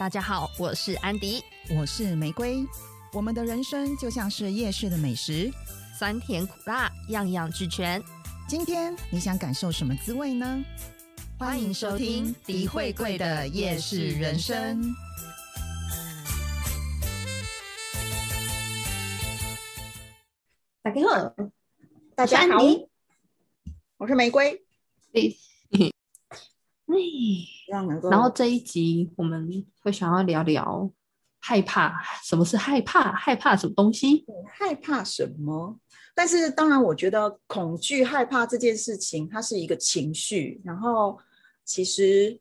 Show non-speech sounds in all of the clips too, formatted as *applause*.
大家好，我是安迪，我是玫瑰。我们的人生就像是夜市的美食，酸甜苦辣，样样俱全。今天你想感受什么滋味呢？欢迎收听迪慧贵的夜市人生。大家好，大家好，我是玫瑰。哎，然后这一集我们会想要聊聊害怕，什么是害怕？害怕什么东西？害怕什么？但是当然，我觉得恐惧、害怕这件事情，它是一个情绪。然后，其实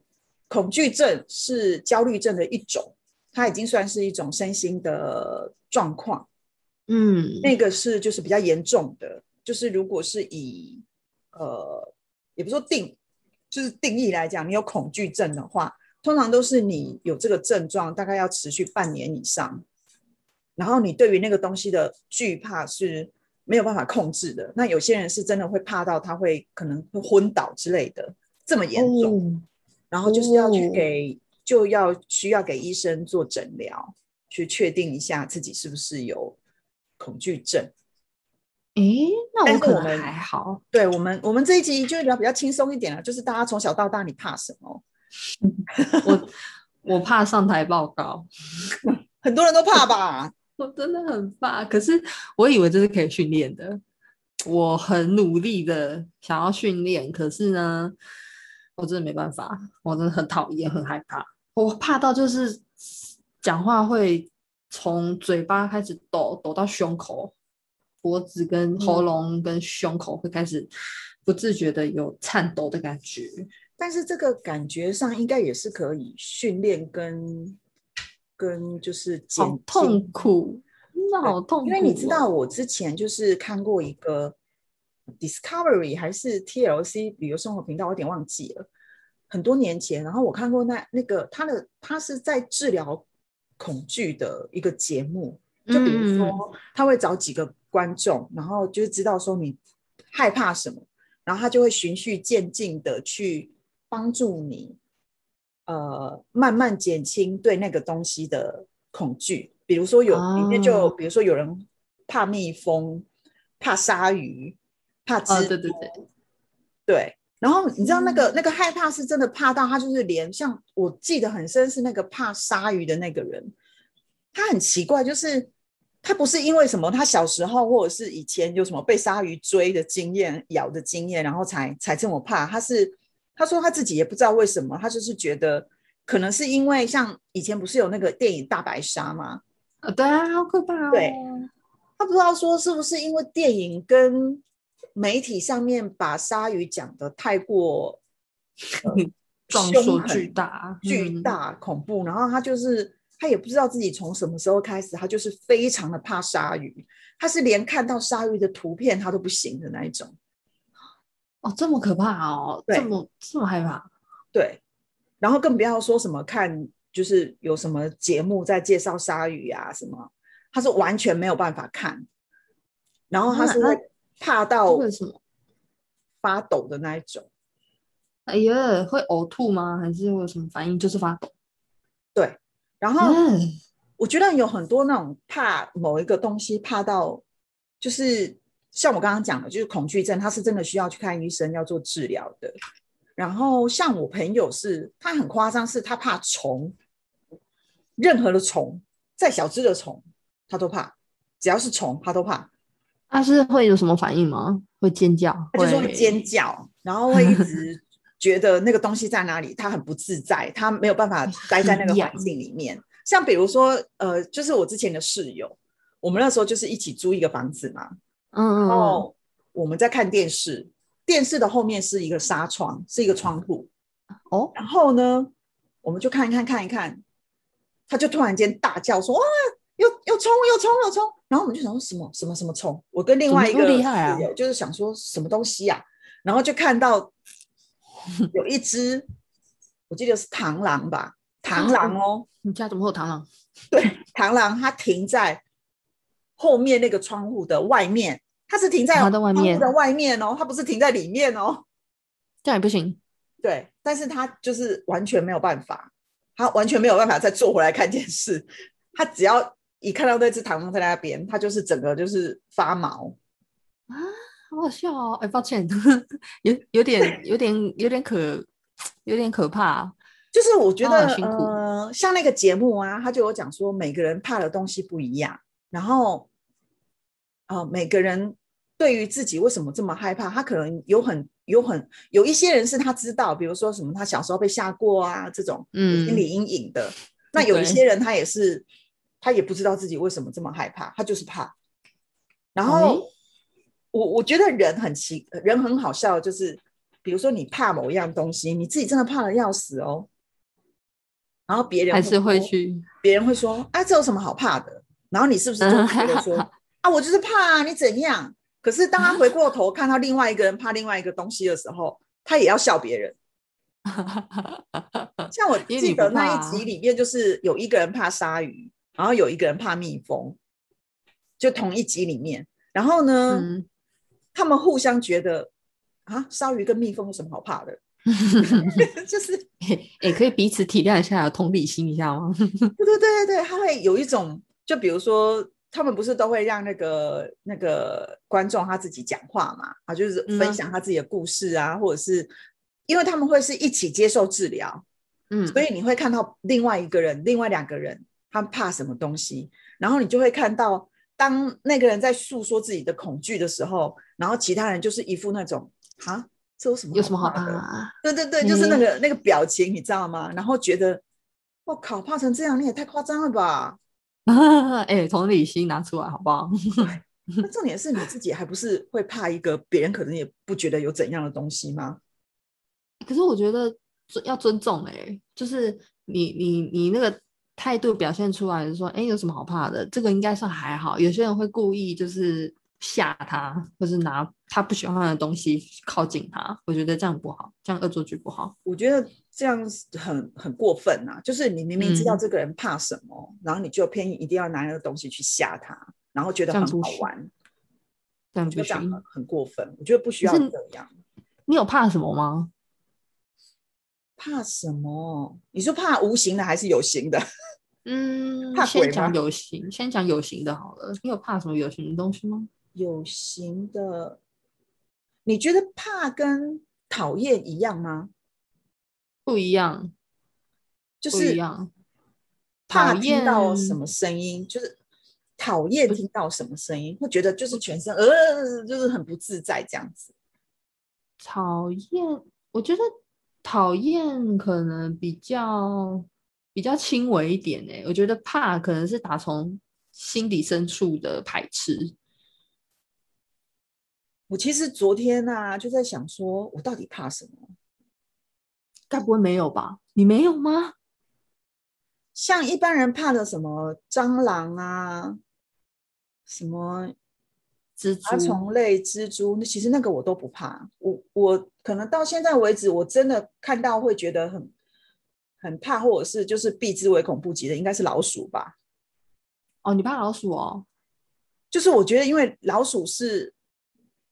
恐惧症是焦虑症的一种，它已经算是一种身心的状况。嗯，那个是就是比较严重的，就是如果是以呃，也不说定。就是定义来讲，你有恐惧症的话，通常都是你有这个症状，大概要持续半年以上，然后你对于那个东西的惧怕是没有办法控制的。那有些人是真的会怕到他会可能会昏倒之类的，这么严重，然后就是要去给就要需要给医生做诊疗，去确定一下自己是不是有恐惧症。哎，那我可能还好。对我们，我们这一集就聊比较轻松一点了，就是大家从小到大，你怕什么？*laughs* 我我怕上台报告，*laughs* 很多人都怕吧？*laughs* 我真的很怕，可是我以为这是可以训练的。我很努力的想要训练，可是呢，我真的没办法。我真的很讨厌，很害怕。我怕到就是讲话会从嘴巴开始抖，抖到胸口。脖子跟喉咙跟胸口会开始不自觉的有颤抖的感觉，但是这个感觉上应该也是可以训练跟跟就是减痛苦，那好痛苦。因为你知道我之前就是看过一个 Discovery 还是 TLC 旅游生活频道，我有点忘记了，很多年前，然后我看过那那个他的他是在治疗恐惧的一个节目，就比如说他会找几个。观众，然后就是知道说你害怕什么，然后他就会循序渐进的去帮助你，呃，慢慢减轻对那个东西的恐惧。比如说有里面就，比如说有人怕蜜蜂、怕鲨鱼、怕蜘蛛，对对对，对。然后你知道那个那个害怕是真的怕到他就是连像我记得很深是那个怕鲨鱼的那个人，他很奇怪就是。他不是因为什么，他小时候或者是以前有什么被鲨鱼追的经验、咬的经验，然后才才这么怕。他是他说他自己也不知道为什么，他就是觉得可能是因为像以前不是有那个电影《大白鲨》吗？啊，对啊，好可怕。对，他不知道说是不是因为电影跟媒体上面把鲨鱼讲的太过 *laughs* 壮硕巨大、巨大恐怖，然后他就是。他也不知道自己从什么时候开始，他就是非常的怕鲨鱼，他是连看到鲨鱼的图片他都不行的那一种。哦，这么可怕哦，这么这么害怕。对，然后更不要说什么看，就是有什么节目在介绍鲨鱼啊什么，他是完全没有办法看。然后他是会怕到为什么发抖的那一种？哎呀，会呕吐吗？还是会有什么反应？就是发抖。对。然后我觉得有很多那种怕某一个东西，怕到就是像我刚刚讲的，就是恐惧症，他是真的需要去看医生，要做治疗的。然后像我朋友是，他很夸张，是他怕虫，任何的虫，再小只的虫他都怕，只要是虫他都怕。他是会有什么反应吗？会尖叫？他就说尖叫，然后会一直。觉得那个东西在哪里，他很不自在，他没有办法待在那个环境里面。像比如说，呃，就是我之前的室友，我们那时候就是一起租一个房子嘛，嗯，然后我们在看电视，电视的后面是一个纱窗，是一个窗户，哦，然后呢，我们就看一看，看一看，他就突然间大叫说：“哇，又又冲又冲又冲！”然后我们就想说什么什么什么冲？我跟另外一个厉害啊，就是想说什么东西呀，然后就看到。*laughs* 有一只，我记得是螳螂吧？螳螂哦，你家怎么会有螳螂？*laughs* 对，螳螂它停在后面那个窗户的外面，它是停在它的外面的外面哦，它不是停在里面哦，这样也不行。对，但是它就是完全没有办法，它完全没有办法再坐回来看电视。*laughs* 它只要一看到那只螳螂在那边，它就是整个就是发毛。啊，好好笑哦！哎，抱歉，有有点有点有点可有点可怕。就是我觉得哦辛苦呃，像那个节目啊，他就有讲说每个人怕的东西不一样，然后呃，每个人对于自己为什么这么害怕，他可能有很有很有一些人是他知道，比如说什么他小时候被吓过啊这种嗯心嗯理阴影的。那有一些人他也是他也不知道自己为什么这么害怕，他就是怕。然哎后我我觉得人很奇，人很好笑，就是比如说你怕某一样东西，你自己真的怕的要死哦。然后别人还是会去，别人会说：“啊，这有什么好怕的？”然后你是不是就会觉得说：“ *laughs* 啊，我就是怕啊，你怎样？”可是当他回过头看到另外一个人怕另外一个东西的时候，他也要笑别人。*laughs* 像我记得那一集里面，就是有一个人怕鲨鱼，然后有一个人怕蜜蜂，就同一集里面。然后呢，嗯，他们互相觉得啊，鲨鱼跟蜜蜂有什么好怕的？*laughs* 就是也、可以彼此体谅一下，有同理心一下吗？对对对对对，他会有一种，就比如说，他们不是都会让那个那个观众他自己讲话嘛，啊，就是分享他自己的故事啊，或者是因为他们会是一起接受治疗，嗯，所以你会看到另外一个人、另外两个人他们怕什么东西，然后你就会看到，当那个人在诉说自己的恐惧的时候，然后其他人就是一副那种啊，这有什么有什么好怕的？怕？对对对，就是那嗯个、那个表情，你知道吗？然后觉得，我靠，怕成这样，你也太夸张了吧？*laughs* 哎、同理心拿出来好不好？*laughs* 那重点是你自己还不是会怕一个别人可能也不觉得有怎样的东西吗？可是我觉得尊要尊重哎、就是你你你那个态度表现出来，说哎、有什么好怕的？这个应该算还好。有些人会故意就是吓他，或是拿他不喜欢的东西靠近他，我觉得这样不好，这样恶作剧不好。我觉得这样很很过分呐、就是你明明知道嗯这个人怕什么，然后你就偏一定要拿那个东西去吓他，然后觉得很不好玩，这样。就这样很很过分。我觉得不需要。你有怕什么吗？怕什么？你说怕无形的还是有形的？嗯，怕鬼先讲有形，先讲有形的好了。你有怕什么有形的东西吗？有形的，你觉得怕跟讨厌一样吗？不一样，就是一样。怕讨听到什么声音，就是讨厌听到什么声音，会觉得就是全身呃，就是很不自在这样子。讨厌，我觉得讨厌可能比较比较轻微一点诶、我觉得怕可能是打从心底深处的排斥。我其实昨天啊就在想说，我到底怕什么？该不会没有吧？你没有吗？像一般人怕的什么蟑螂啊，什么蜘爬蛛，虫类、蜘蛛，那其实那个我都不怕。我我可能到现在为止，我真的看到会觉得很很怕，或者是就是避之唯恐不及的，应该是老鼠吧。哦，你怕老鼠哦，就是我觉得，因为老鼠是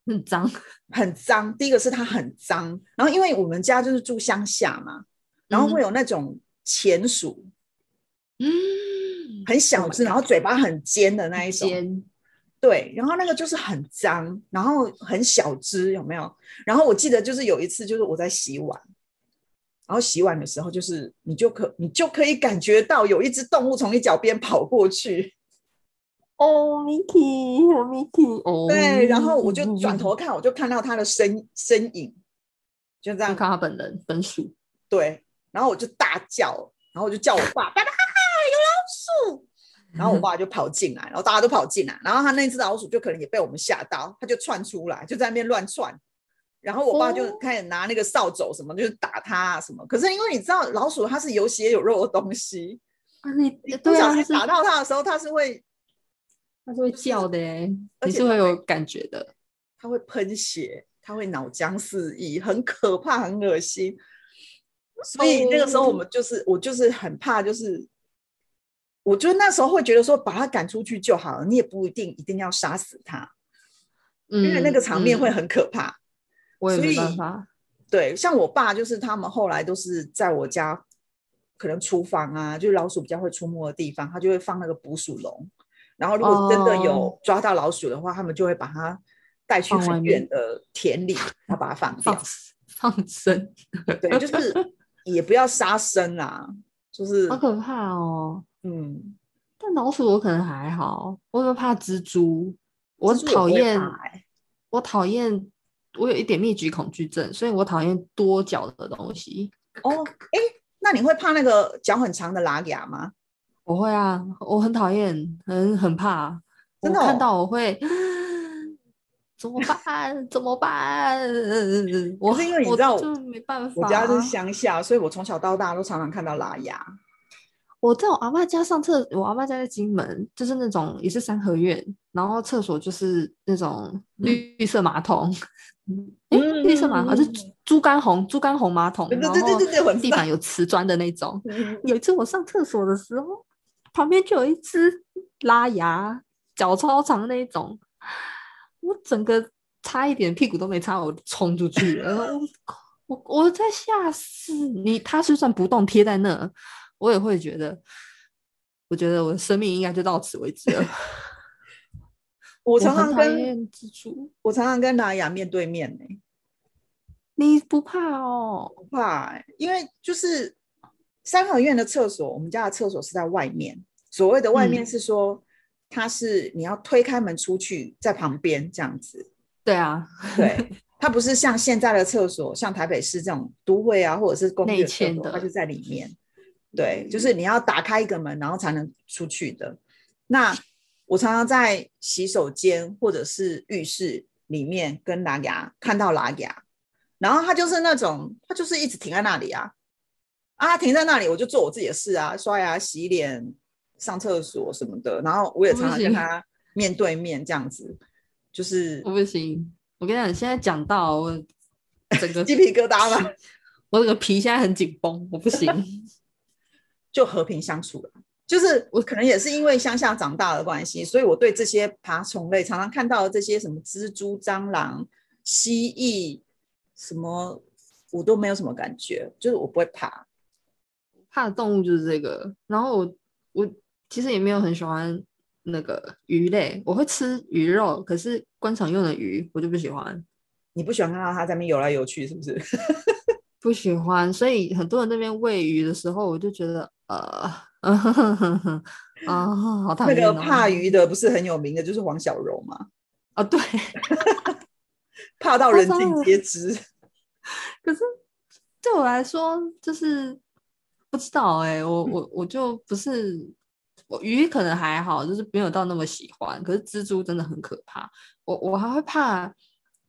很脏。*laughs* 很脏，第一个是它很脏，然后因为我们家就是住乡下嘛，然后会有那种钱鼠，嗯，很小 Oh 只，然后嘴巴很尖的那一种。尖，对，然后那个就是很脏，然后很小只，有没有？然后我记得就是有一次，就是我在洗碗，然后洗碗的时候，就是你就可你就可以感觉到有一只动物从你脚边跑过去，哦，Miki，哦，Miki，哦，对，然后我就转头看，我就看到他的身身影，就这样，看他本人本属。对，然后我就大叫，然后我就叫我爸，爸爸有老鼠，*laughs* 然后我爸就跑进来，然后大家都跑进来，然后他那只老鼠就可能也被我们吓到，他就窜出来，就在那边乱窜。然后我爸就哦开始拿那个扫帚什么，就是打它啊什么。可是因为你知道老鼠它是有血有肉的东西，啊，你你不小心打到它的时候，它是会它是会叫的哎，而你是会且它会有感觉的。它会喷血，它会脑浆四溢，很可怕，很恶心。所以那个时候我们就是我就是很怕，就是我就那时候会觉得说把它赶出去就好了，你也不一定一定要杀死它，因因为那个场面会嗯很可怕。我也没所以办法。对，像我爸就是他们后来都是在我家可能厨房啊，就是老鼠比较会出没的地方，他就会放那个捕鼠笼。然后如果真的有哦抓到老鼠的话，他们就会把它带去很远的田里，然后把它放掉放。放生，对，就是 *laughs* 也不要杀生啊，就是好可怕哦。嗯，但老鼠我可能还好，我会怕蜘蛛，我讨厌欸我讨厌，我有一点密集恐惧症，所以我讨厌多脚的东西。哦，哎，那你会怕那个脚很长的拉牙吗？我会啊，我很讨厌，很很怕。真的哦到我会怎么办？怎么办？我是因为你我知道我就没办法。我家是乡下，所以我从小到大都常常看到拉牙。我在我阿妈家上厕，我阿妈家在金门，就是那种也是三合院，然后厕所就是那种绿色马桶，诶绿色马桶，*laughs* 啊是嗯猪猪肝红猪肝红马桶，对对对对对地板有瓷砖的那种。嗯 *laughs* 有一次我上厕所的时候，旁边就有一只拉牙，脚超长那一种，我整个差一点屁股都没擦，我冲出去了。*laughs* 我我我在吓死你，它就算不动贴在那，我也会觉得，我觉得我的生命应该就到此为止了。我常常跟我常常跟拉雅面对面呢、你不怕哦？不怕欸、因为就是三合院的厕所，我们家的厕所是在外面。所谓的外面嗯是说，它是你要推开门出去，在旁边这样子。对啊，对，它不是像现在的厕所，像台北市这种都会啊，或者是公寓厕所，它就在里面。对，就是你要打开一个门，然后才能出去的。那我常常在洗手间或者是浴室里面跟拉牙看到拉牙，然后他就是那种，他就是一直停在那里啊，啊，停在那里，我就做我自己的事啊，刷牙、洗脸、上厕所什么的。然后我也常常跟他面对面这样子，就是我不行。我跟你讲，现在讲到我整个鸡皮疙瘩嘛，*laughs* 我整个皮现在很紧绷，我不行。*laughs* 就和平相处了。就是 *laughs* 我可能也是因为乡下长大的关系，所以我对这些爬虫类常常看到的这些什么蜘蛛、蟑螂、蜥蜴什么，我都没有什么感觉，就是我不会怕。怕的动物就是这个。然后我我其实也没有很喜欢那个鱼类，我会吃鱼肉，可是观赏用的鱼我就不喜欢，你不喜欢看到它在那边游来游去，是不是？*laughs* 不喜欢。所以很多人那边喂鱼的时候，我就觉得呃，*laughs* 啊，好讨那厌、哦。个怕鱼的不是很有名的，就是黄小柔嘛，啊，对。*laughs* 怕到人尽皆知。可是对我来说，就是不知道哎、我我我就不是我鱼可能还好，就是没有到那么喜欢。可是蜘蛛真的很可怕，我我还会怕。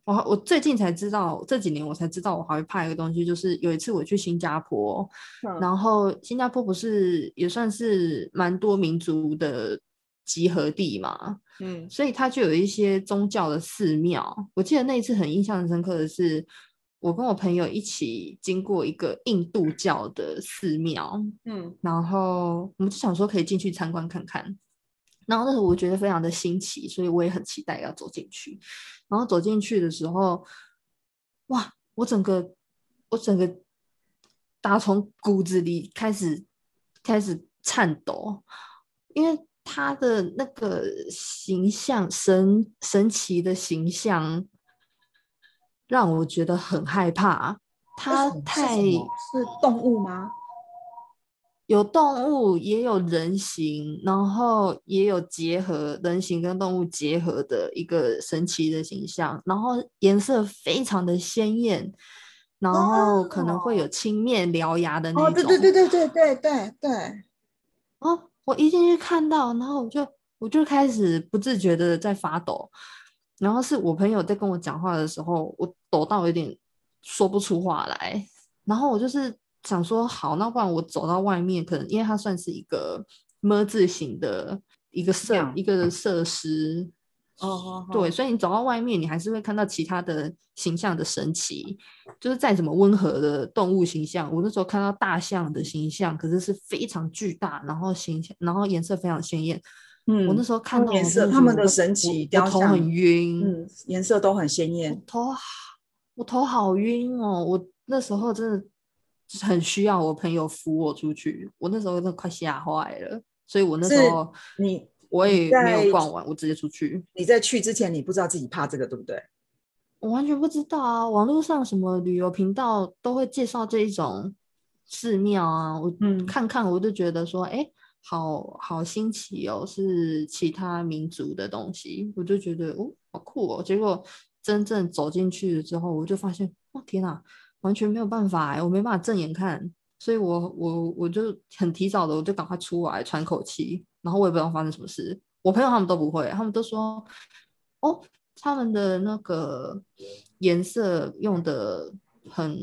我我最近才知道，这几年我才知道，我还会怕一个东西，就是有一次我去新加坡，嗯然后新加坡不是也算是蛮多民族的集合地嘛，嗯所以它就有一些宗教的寺庙。我记得那一次很印象很深刻的是，我跟我朋友一起经过一个印度教的寺庙，嗯然后我们就想说可以进去参观看看。然后那时候我觉得非常的新奇，所以我也很期待要走进去。然后走进去的时候，哇，我整个我整个打从骨子里开始开始颤抖，因为他的那个形象神神奇的形象让我觉得很害怕。他为什么是太是动物吗？有动物，也有人形，然后也有结合人形跟动物结合的一个神奇的形象，然后颜色非常的鲜艳，然后可能会有青面獠牙的那哦，种。对对对对对对对对，哦，我一进去看到，然后我就我就开始不自觉的在发抖，然后是我朋友在跟我讲话的时候，我抖到有点说不出话来，然后我就是想说，好，那不然我走到外面，可能因为它算是一个么字形的一个设一个设施，哦哦，对，所以你走到外面，你还是会看到其他的形象的神奇，就是再怎么温和的动物形象，我那时候看到大象的形象，可是是非常巨大，然后形象，然后颜色非常鲜艳。嗯我那时候看到颜色他们的神奇我雕像我头很晕，嗯，颜色都很鲜我艳。头好我头好晕哦，我那时候真的很需要我朋友扶我出去，我那时候真的快吓坏了，所以我那时候你我也没有逛完，我直接出去。你在去之前，你不知道自己怕这个，对不对？我完全不知道啊，网络上什么旅游频道都会介绍这一种寺庙啊，我嗯看看我就觉得说，哎、好好新奇哦，是其他民族的东西，我就觉得哦，好酷哦。结果真正走进去了之后，我就发现，哦天哪，完全没有办法哎，我没办法正眼看，所以我我我就很提早的，我就赶快出来喘口气，然后我也不知道发生什么事，我朋友他们都不会，他们都说，哦。他们的那个颜色用的很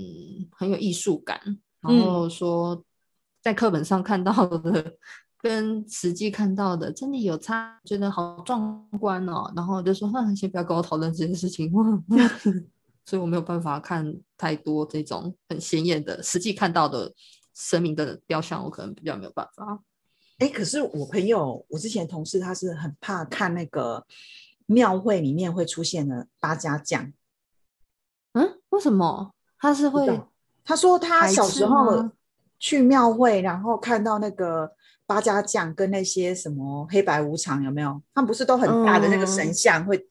很有艺术感，然嗯后说在课本上看到的跟实际看到的真的有差，觉得好壮观哦。然后我就说，哼先不要跟我讨论这件事情，*laughs* 所以我没有办法看太多这种很鲜艳的实际看到的神明的雕像，我可能比较没有办法。哎，可是我朋友，我之前同事他是很怕看那个庙会里面会出现的八家将。嗯，为什么他是会他说他小时候去庙会，然后看到那个八家将跟那些什么黑白无常有没有？他们不是都很大的那个神嗯像，会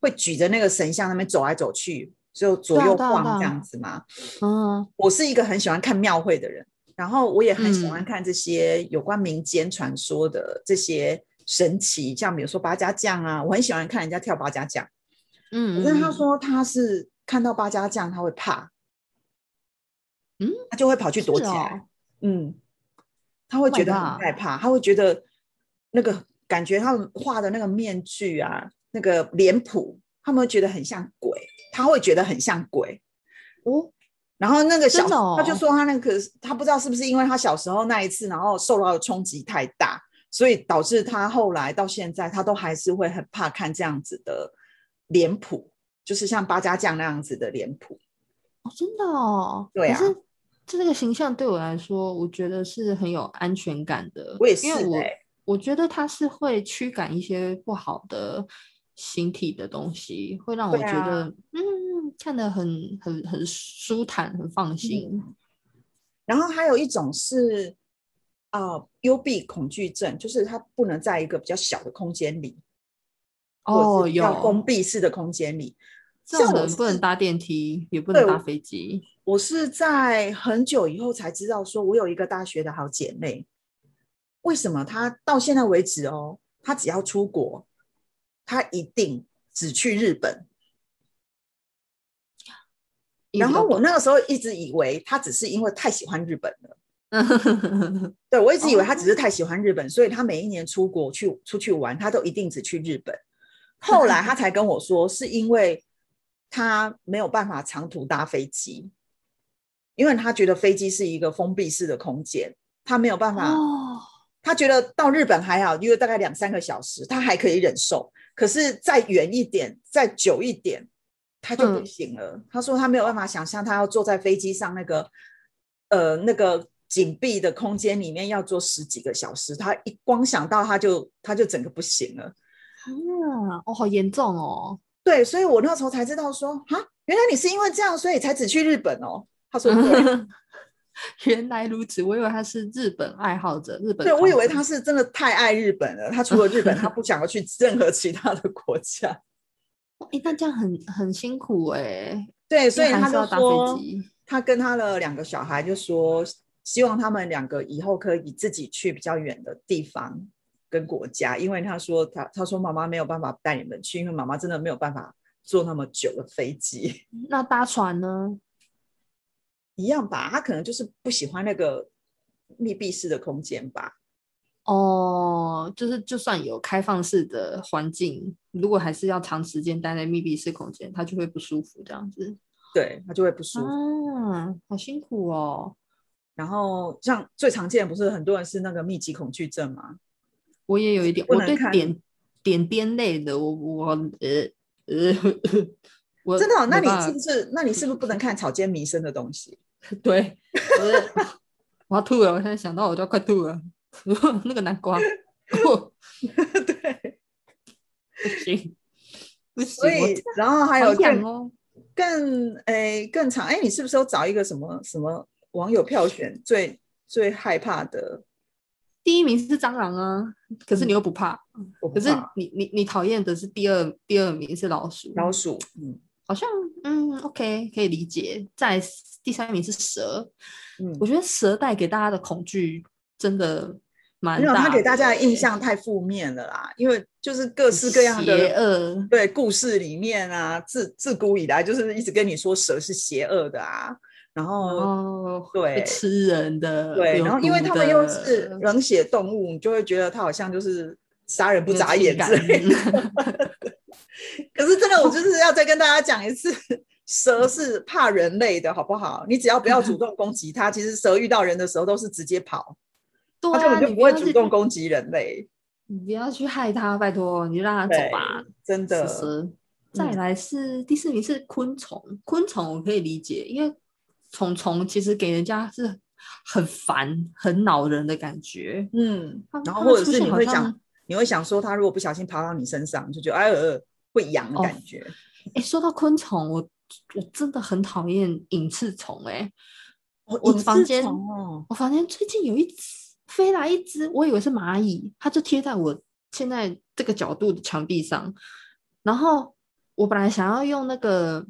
会举着那个神像那边走来走去，就左右晃这样子嘛。嗯。我是一个很喜欢看庙会的人，然后我也很喜欢嗯。看这些有关民间传说的这些神奇，像比如说八家将啊，我很喜欢看人家跳八家将。嗯，可是他嗯。说他是看到八家将他会怕，嗯，他就会跑去躲起是来，哦。嗯，他会 Oh 觉得很害怕，他会觉得那个感觉他们画的那个面具啊，那个脸谱，他们会觉得很像鬼，他会觉得很像鬼。哦，然后那个小，他就哦说他那个他不知道是不是因为他小时候那一次，然后受到的冲击太大，所以导致他后来到现在，他都还是会很怕看这样子的脸谱，就是像八家将那样子的脸谱。哦，真的哦，对啊可是这个形象对我来说，我觉得是很有安全感的。我也因为我是欸我觉得它是会驱赶一些不好的形体的东西，会让我觉得，嗯，看得很很很舒坦，很放心。然后还有一种是啊、幽闭恐惧症，就是他不能在一个比较小的空间里，哦，有封闭式的空间里。这我是人不能搭电梯，也不能搭飞机。我是在很久以后才知道，说我有一个大学的好姐妹，为什么她到现在为止哦，她只要出国，她一定只去日本。然后我那个时候一直以为她只是因为太喜欢日本了，*laughs* 那对我一直以为她只是哦太喜欢日本，所以她每一年出国去出去玩，她都一定只去日本。后来她才跟我说，是因为她没有办法长途搭飞机，因为他觉得飞机是一个封闭式的空间，他没有办法。哦，他觉得到日本还好，因为大概两三个小时，他还可以忍受。可是再远一点，再久一点，他就不嗯行了。他说他没有办法想象，他要坐在飞机上那个呃那个紧闭的空间里面要坐十几个小时，他一光想到他就他就整个不行了。啊，哦，好严重哦。对，所以我那时候才知道说，啊，原来你是因为这样，所以才只去日本哦。她说对，*laughs* 原来如此，我以为他是日本爱好者，日本对我以为他是真的太爱日本了，他除了日本，他不想要去任何其他的国家。粉，哎，那这样很很辛苦哎。对，所以他是要搭说飞，机。他跟他的两个小孩就说，希望他们两个以后可以自己去比较远的地方跟国家，因为他说他他说妈妈没有办法带你们去，因为妈妈真的没有办法坐那么久的飞机，*laughs* 那搭船呢？一样吧，他可能就是不喜欢那个密闭式的空间吧。哦，就是就算有开放式的环境，如果还是要长时间待在密闭式空间，他就会不舒服这样子。对他就会不舒服。啊，好辛苦哦。然后像最常见的不是很多人是那个密集恐惧症吗？我也有一点，我对点点点类的，我我呃呃，*laughs* 我真的哦、那你是不是？那你是不是不能看草间弥生的东西？*laughs* 对，我 *laughs* 我要吐了，我现在想到我就要快吐了。*laughs* 那个南瓜，不对，行不行，所以然后还有更。更诶更长哎，你是不是有找一个什么什么网友票选最最害怕的，第一名是蟑螂啊，可是你又不怕，可是你你你讨厌的是第二第二名是老鼠，老鼠，嗯好像嗯 OK 可以理解。在第三名是蛇，嗯我，觉得蛇带给大家的恐惧真的蛮没有，大的欸，他给大家的印象太负面了啦，因为就是各式各样的邪。恶，对故事里面啊，自自古以来就是一直跟你说蛇是邪恶的啊，然后哦，对会吃人的，对，然后因为他们又是 *laughs* 冷血动物，你就会觉得它好像就是杀人不眨眼之感类的。*laughs* *laughs* 可是真的，我就是要再跟大家讲一次，蛇是怕人类的，好不好？你只要不要主动攻击它，其实蛇遇到人的时候都是直接跑，对它根啊，本就不会主动攻击人类。你不要去害它，拜托，你就让它走吧。真的，蛇。再嗯来是第四名是昆虫，昆虫我可以理解，因为虫虫其实给人家是很烦、很恼人的感觉。嗯，然后或者是你会想现好像，你会想说，它如果不小心爬到你身上，就觉得哎呃会痒的哦感觉。哎，说到昆虫，我我真的很讨厌隐翅虫。哎，哦我隐翅房间哦，我房间最近有一只飞来一只，我以为是蚂蚁，它就贴在我现在这个角度的墙壁上。然后我本来想要用那个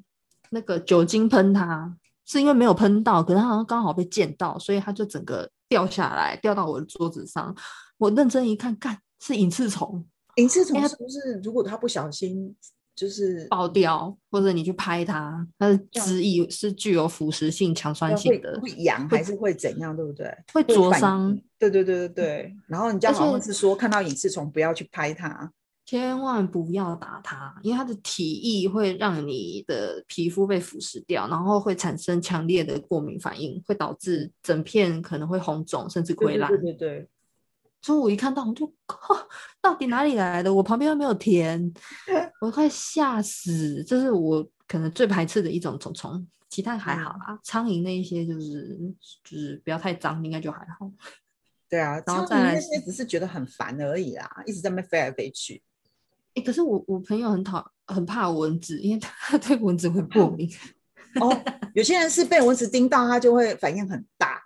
那个酒精喷它，是因为没有喷到，可是它好像刚好被溅到，所以它就整个掉下来，掉到我的桌子上。我认真一看，干是隐翅虫隐翅虫哎它是不是如果它不小心就是爆掉，或者你去拍它，它的汁液是具有腐蚀性、强酸性的，会痒还是会怎样，对不对？会灼反伤应。对对对对对。然后人家而好像且是说，看到隐翅虫不要去拍它。千万不要打它，因为它的体液会让你的皮肤被腐蚀掉，然后会产生强烈的过敏反应，会导致整片可能会红肿，甚至溃烂。对对对对对，所以我一看到我就，靠，*laughs* 到底哪里来的？我旁边又没有田，*laughs* 我快吓死！这是我可能最排斥的一种虫虫，其他还好啦。苍蝇那一些就是就是不要太脏，应该就还好。对啊，然后再来那些只是觉得很烦而已啦，一直在那边飞来飞去。诶，可是我我朋友很讨很怕蚊子，因为他 *laughs* 对蚊子会过敏。哦，有些人是被蚊子叮到，他就会反应很大。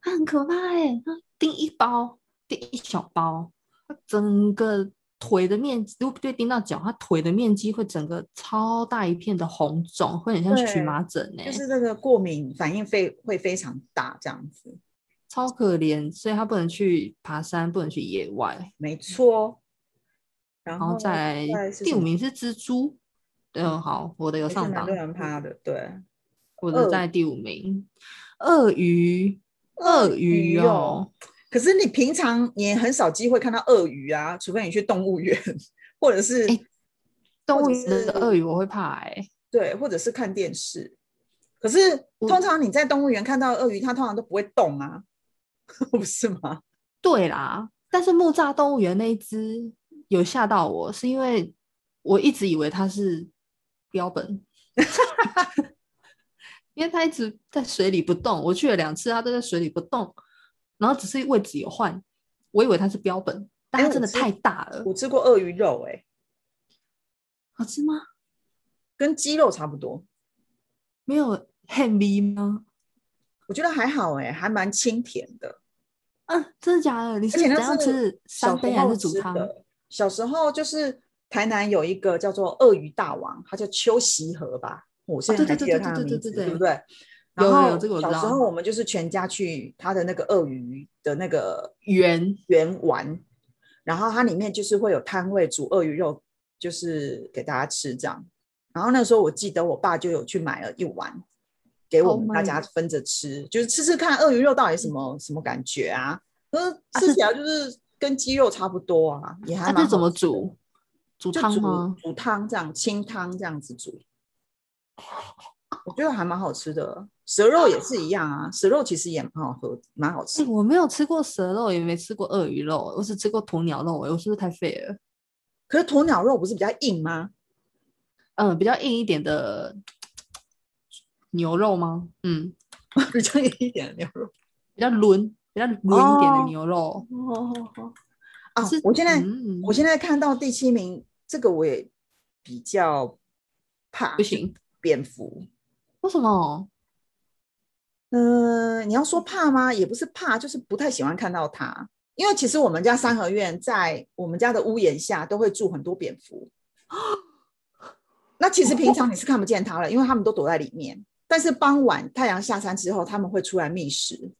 他很可怕哎，他叮一包，叮一小包，它整个腿的面积，如果对叮到脚，它腿的面积会整个超大一片的红肿，会很像荨对麻疹哎，就是那个过敏反应非会非常大，这样子。超可怜，所以它不能去爬山，不能去野外。没错。然然后再来是什么第五名是蜘蛛，嗯，好，我的有上榜也是蛮多，人怕的，对。我的在第五名。鳄鱼，鳄鱼哦哦，可是你平常你也很少机会看到鳄鱼啊，除非你去动物园，或者是、哎动物园的鳄鱼我会怕哎，对，或者是看电视。可是通常你在动物园看到鳄鱼，它通常都不会动啊，*laughs* 不是吗？对啦，但是木栅动物园那一只有吓到我，是因为我一直以为它是标本，*laughs* 因为它一直在水里不动。我去了两次，它都在水里不动，然后只是位置有换，我以为它是标本，但它真的太大了，我吃过鳄鱼肉、欸，好吃吗？跟鸡肉差不多，没有味吗？我觉得还好、欸，还蛮清甜的。嗯，真的假的？你而且是怎样那是三杯还候是煮汤？小时候就是台南有一个叫做鳄鱼大王，他叫邱习和吧，我现在还记得他的名字，对不对？有有然后小时候我们就是全家去他的那个鳄鱼的那个园园玩，然后它里面就是会有摊位煮鳄鱼肉，就是给大家吃这样。然后那时候我记得我爸就有去买了一碗，给我 Oh 们大家分着吃，就是吃吃看鳄鱼肉到底什么什么感觉啊？呃，吃起来就是跟鸡肉差不多啊，也还它是怎么煮？煮汤吗？煮汤这样，清汤这样子煮，*laughs* 我觉得还蛮好吃的。蛇肉也是一样啊，蛇肉其实也蛮好喝，蛮好吃哎、。我没有吃过蛇肉，也没吃过鳄鱼肉，我只吃过鸵鸟肉、欸。我是不是太废了？可是鸵鸟肉不是比较硬吗？嗯，比较硬一点的牛肉吗？嗯，*laughs* 比较硬一点的牛肉。比较抡，比较抡一点的哦牛肉。哦啊是！我现在、嗯我现在看到第七名，这个我也比较怕，不行，蝙蝠。为什么？嗯、你要说怕吗？也不是怕，就是不太喜欢看到它。因为其实我们家三合院在我们家的屋檐下都会住很多蝙蝠。*gasps* 那其实平常你是看不见它了，因为它们都躲在里面。但是傍晚太阳下山之后，它们会出来觅食，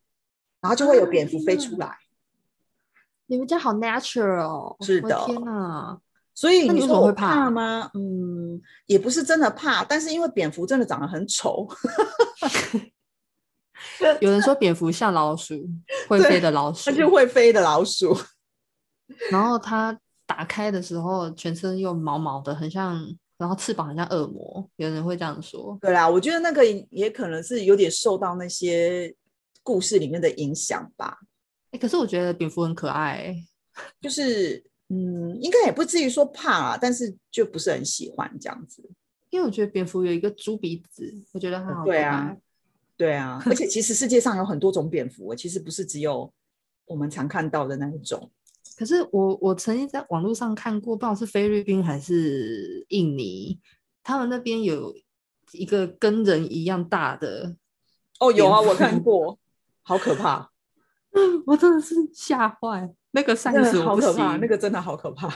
然后就会有蝙蝠飞出来。你们家好 natural 哦！是的天哪，所以你会怕怕吗？嗯，也不是真的怕，但是因为蝙蝠真的长得很丑 *laughs* *laughs* 有人说蝙蝠像老鼠，会对飞的老鼠它，就会飞的老鼠。*laughs* 然后它打开的时候全身又毛毛的，很像，然后翅膀很像恶魔，有人会这样说。对啦，我觉得那个也可能是有点受到那些故事里面的影响吧。哎，可是我觉得蝙蝠很可爱欸，就是嗯，应该也不至于说怕啦，但是就不是很喜欢这样子。因为我觉得蝙蝠有一个猪鼻子，我觉得很好看对啊，对啊，而且其实世界上有很多种蝙蝠，其实不是只有我们常看到的那一种。可是我我曾经在网络上看过，不知道是菲律宾还是印尼，他们那边有一个跟人一样大的，哦，有啊，我看过，好可怕，*laughs* 我真的是吓坏，那个真的我不好可怕，行那个真的好可怕，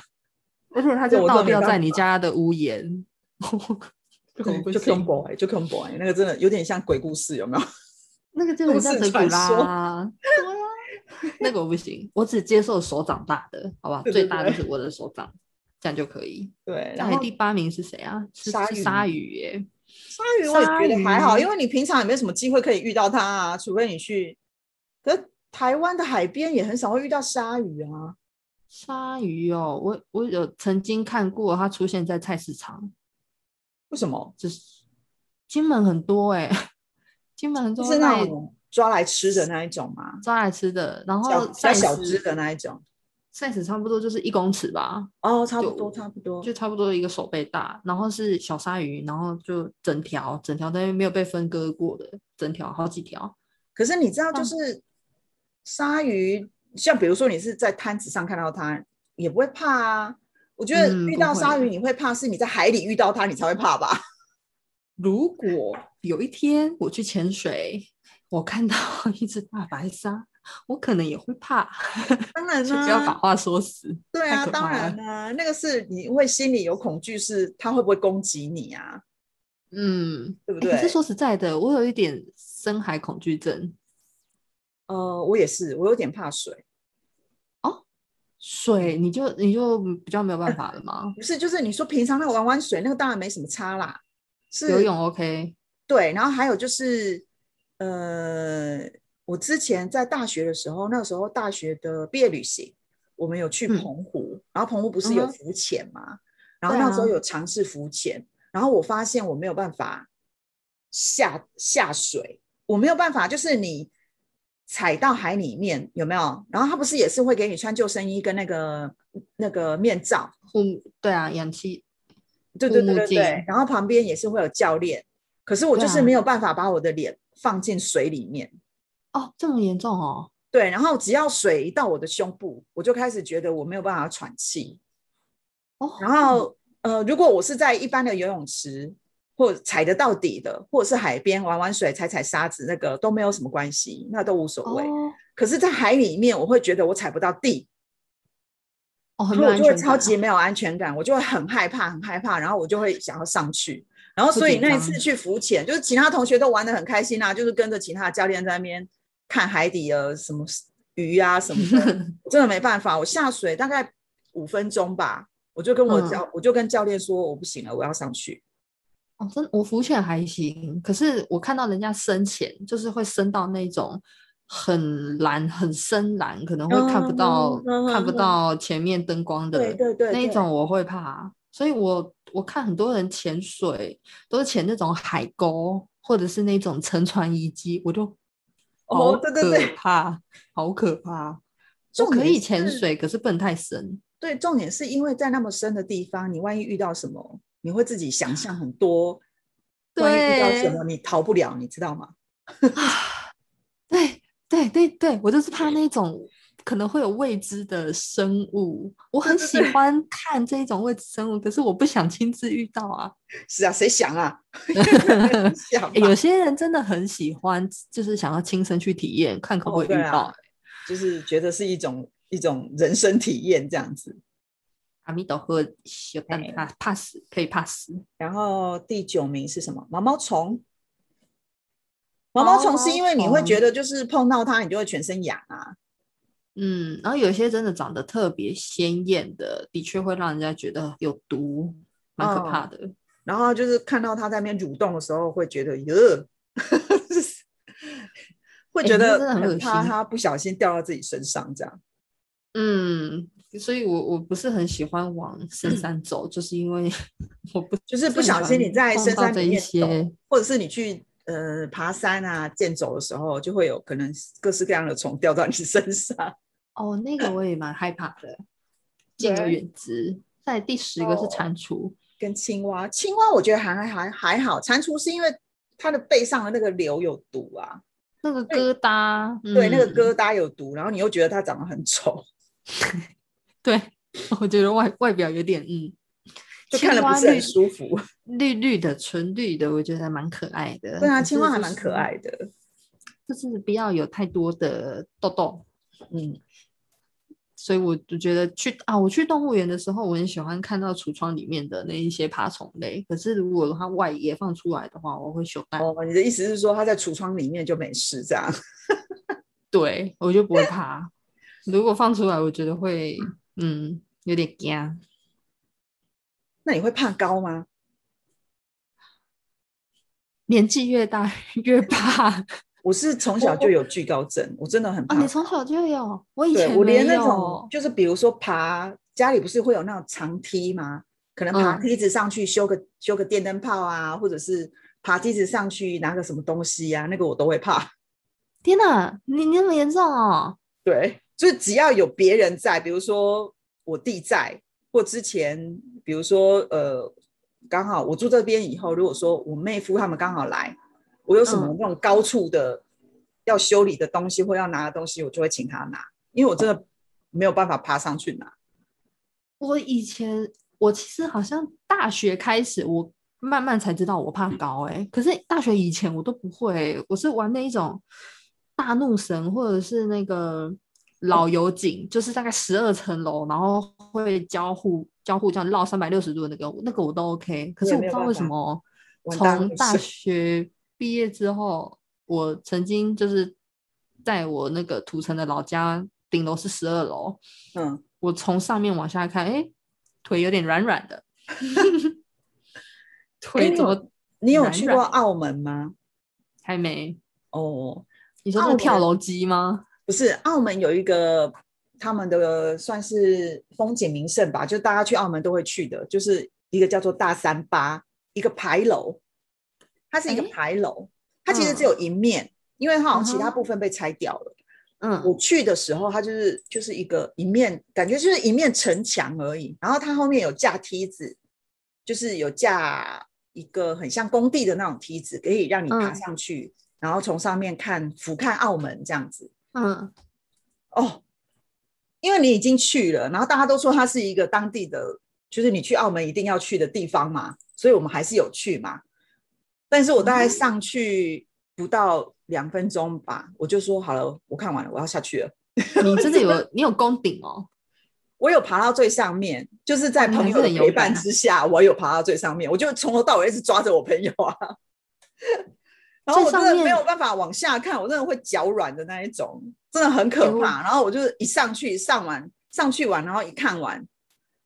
而且它就倒掉在你家的屋檐，*laughs* 就很不就行 combo 哎，就 combo 哎，那个真的有点像鬼故事，有没有？*laughs* 那个就都很像市德古传说拉，对啊，*laughs* 那个我不行，我只接受手掌大的，好吧，对对对最大就是我的手掌，这样就可以。对，然后第八名是谁啊？是鲨鱼是鲨鱼耶，鲨鱼我也觉得还好，因为你平常也没什么机会可以遇到它啊，除非你去。可是台湾的海边也很少会遇到鲨鱼啊。鲨鱼哦，我我有曾经看过它出现在菜市场，为什么？就是金门很多哎，*laughs* 金门很多是那种抓来吃的那一种吗？抓来吃的，然小后比较小只的那一种。size 差不多就是一公尺吧，哦，差不多，差不多。就差不多一个手背大，然后是小鲨鱼，然后就整条整条在没有被分割过的，整条好几条。可是你知道，就嗯是鲨鱼，像比如说你是在摊子上看到它，也不会怕啊。我觉得遇到鲨鱼你会怕，是你在海里遇到它你才会怕吧？*laughs* 如果有一天我去潜水，我看到 *laughs* 一只大白鲨，我可能也会怕，当然啦 *laughs* 就不要把啦，话说死。对啊，当然啦、那个是你会心里有恐惧，是它会不会攻击你啊？嗯，对不对？欸可是说实在的，我有一点深海恐惧症。呃，我也是，我有点怕水。哦水你就你就比较没有办法了吗？不是，就是你说平常那个玩玩水，那个当然没什么差啦。是游泳 OK，对，然后还有就是，呃，我之前在大学的时候，那个时候大学的毕业旅行，我们有去嗯澎湖，然后澎湖不是有浮潜嘛，然后那时候有尝试浮潜，然后我发现我没有办法下下水，我没有办法，就是你踩到海里面有没有？然后他不是也是会给你穿救生衣跟那个那个面罩，护对啊，氧气对对对对对，然后旁边也是会有教练，可是我就是没有办法把我的脸放进水里面。哦，这么严重哦。对，然后只要水一到我的胸部，我就开始觉得我没有办法喘气。哦，然后呃，如果我是在一般的游泳池或踩得到底的，或者是海边玩玩水、踩踩沙子，那个都没有什么关系，那都无所谓。哦可是，在海里面，我会觉得我踩不到地，哦，很所以我就会。超级没有安全感，我就会很害怕，很害怕，然后我就会想要上去。然后，所以那一次去浮潜，就是其他同学都玩的很开心啊，就是跟着其他的教练在那边看海底的什么鱼啊什么的。*laughs* 我真的没办法，我下水大概五分钟吧，我就跟我嗯教，我就跟教练说我不行了，我要上去。哦，真我浮潜还行，可是我看到人家深潜，就是会深到那种很蓝、很深蓝，可能会看不嗯到、嗯嗯看不嗯到前面灯光的对对对，那一种我会怕，所以我我看很多人潜水都是潜那种海沟或者是那种沉船遗迹，我就好哦对对对可怕，好可怕。我重可以潜水，可是不能太深。对，重点是因为在那么深的地方，你万一遇到什么，你会自己想象很多。万一遇到什对么，你逃不了，你知道吗？*sighs* 对对对对，我就是怕那种可能会有未知的生物，我很喜欢看这一种未知生物，可是我不想亲自遇到啊。*laughs* 是啊，谁想啊？*laughs* 想欸有些人真的很喜欢，就是想要亲身去体验，看可不可以遇到、哦啊就是觉得是一种一种人生体验这样子。阿弥陀佛，小蛋哎怕怕死，可以怕死。然后第九名是什么？毛毛虫。毛毛虫是因为你会觉得就是碰到它，你就会全身痒啊。嗯，然后有些真的长得特别鲜艳的，的确会让人家觉得有毒，蛮可哦怕的。然后就是看到它在那边蠕动的时候，会觉得哟，*laughs* 会觉得很怕它不小心掉到自己身上这样。嗯，所以我我不是很喜欢往深山走，就是因为 *laughs* 我不就是不小心你在深山里面或者是你去呃爬山啊、健走的时候，就会有可能各式各样的虫掉到你身上。哦，那个我也蛮害怕的，敬而对远之。在第十个是哦蟾蜍，跟青蛙，青蛙我觉得还还还好，蟾蜍是因为它的背上的那个瘤有毒啊，那个疙瘩，对，那个嗯疙瘩有毒，然后你又觉得它长得很丑，*laughs* *laughs* 对，我觉得外外表有点嗯，就看了青蛙不是很绿舒服。绿绿的、纯绿的，我觉得还蛮可爱的。对啊，青蛙还蛮可是爱的。就是不要有太多的痘痘。嗯，所以我就觉得去啊，我去动物园的时候，我很喜欢看到橱窗里面的那一些爬虫类。可是如果它外野放出来的话，我会羞蛋。哦，你的意思是说它在橱窗里面就没事这样？*laughs* 对，我就不会怕。如果放出来，我觉得会嗯有点惊。那你会怕高吗？年纪越大 *laughs* 越怕我是从小就有惧高症，我真的很哦，怕你从小就有，我以前我连那种就是比如说爬家里不是会有那种长梯吗？可能爬嗯梯子上去修个、修个电灯泡啊，或者是爬梯子上去拿个什么东西啊，那个我都会怕。天哪，你你那么严重哦？对，就是只要有别人在，比如说我弟在，或之前比如说呃，刚好我住这边以后，如果说我妹夫他们刚好来，我有什么嗯那种高处的要修理的东西或要拿的东西，我就会请他拿，因为我真的没有办法爬上去拿。我以前我其实好像大学开始，我慢慢才知道我怕高哎、可是大学以前我都不会欸、我是玩那一种大怒神或者是那个老油井，就是大概十二层楼，然后会交互交互这样绕三百六十度的那个，那个我都 OK。可是我不知道为什么从大学毕业之后，我曾经就是在我那个土城的老家，顶楼是十二楼，嗯，我从上面往下看，哎，腿有点软软的，*laughs* 腿怎么你有去过澳门吗？还没？哦，你说澳门是跳楼机吗？不是，澳门有一个他们的算是风景名胜吧，就大家去澳门都会去的，就是一个叫做大三巴，一个牌楼，它是一个牌楼，它其实嗯只有一面，因为它好像其他部分被拆掉了。嗯我去的时候，它就是就是一个一面，感觉就是一面城墙而已，然后它后面有架梯子，就是有架一个很像工地的那种梯子，可以让你爬嗯上去，然后从上面看俯瞰澳门这样子。嗯，哦，因为你已经去了，然后大家都说它是一个当地的，就是你去澳门一定要去的地方嘛，所以我们还是有去嘛。但是我大概嗯上去不到两分钟吧，我就说好了，我看完了，我要下去了。你真的有 *laughs* 你有攻顶哦？我有爬到最上面，就是在朋友的陪伴之下，我有爬到最上面，我就从头到尾一直抓着我朋友啊。然后我真的没有办法往下看，我真的会脚软的那一种，真的很可怕。然后我就是一上去上完上去完，然后一看完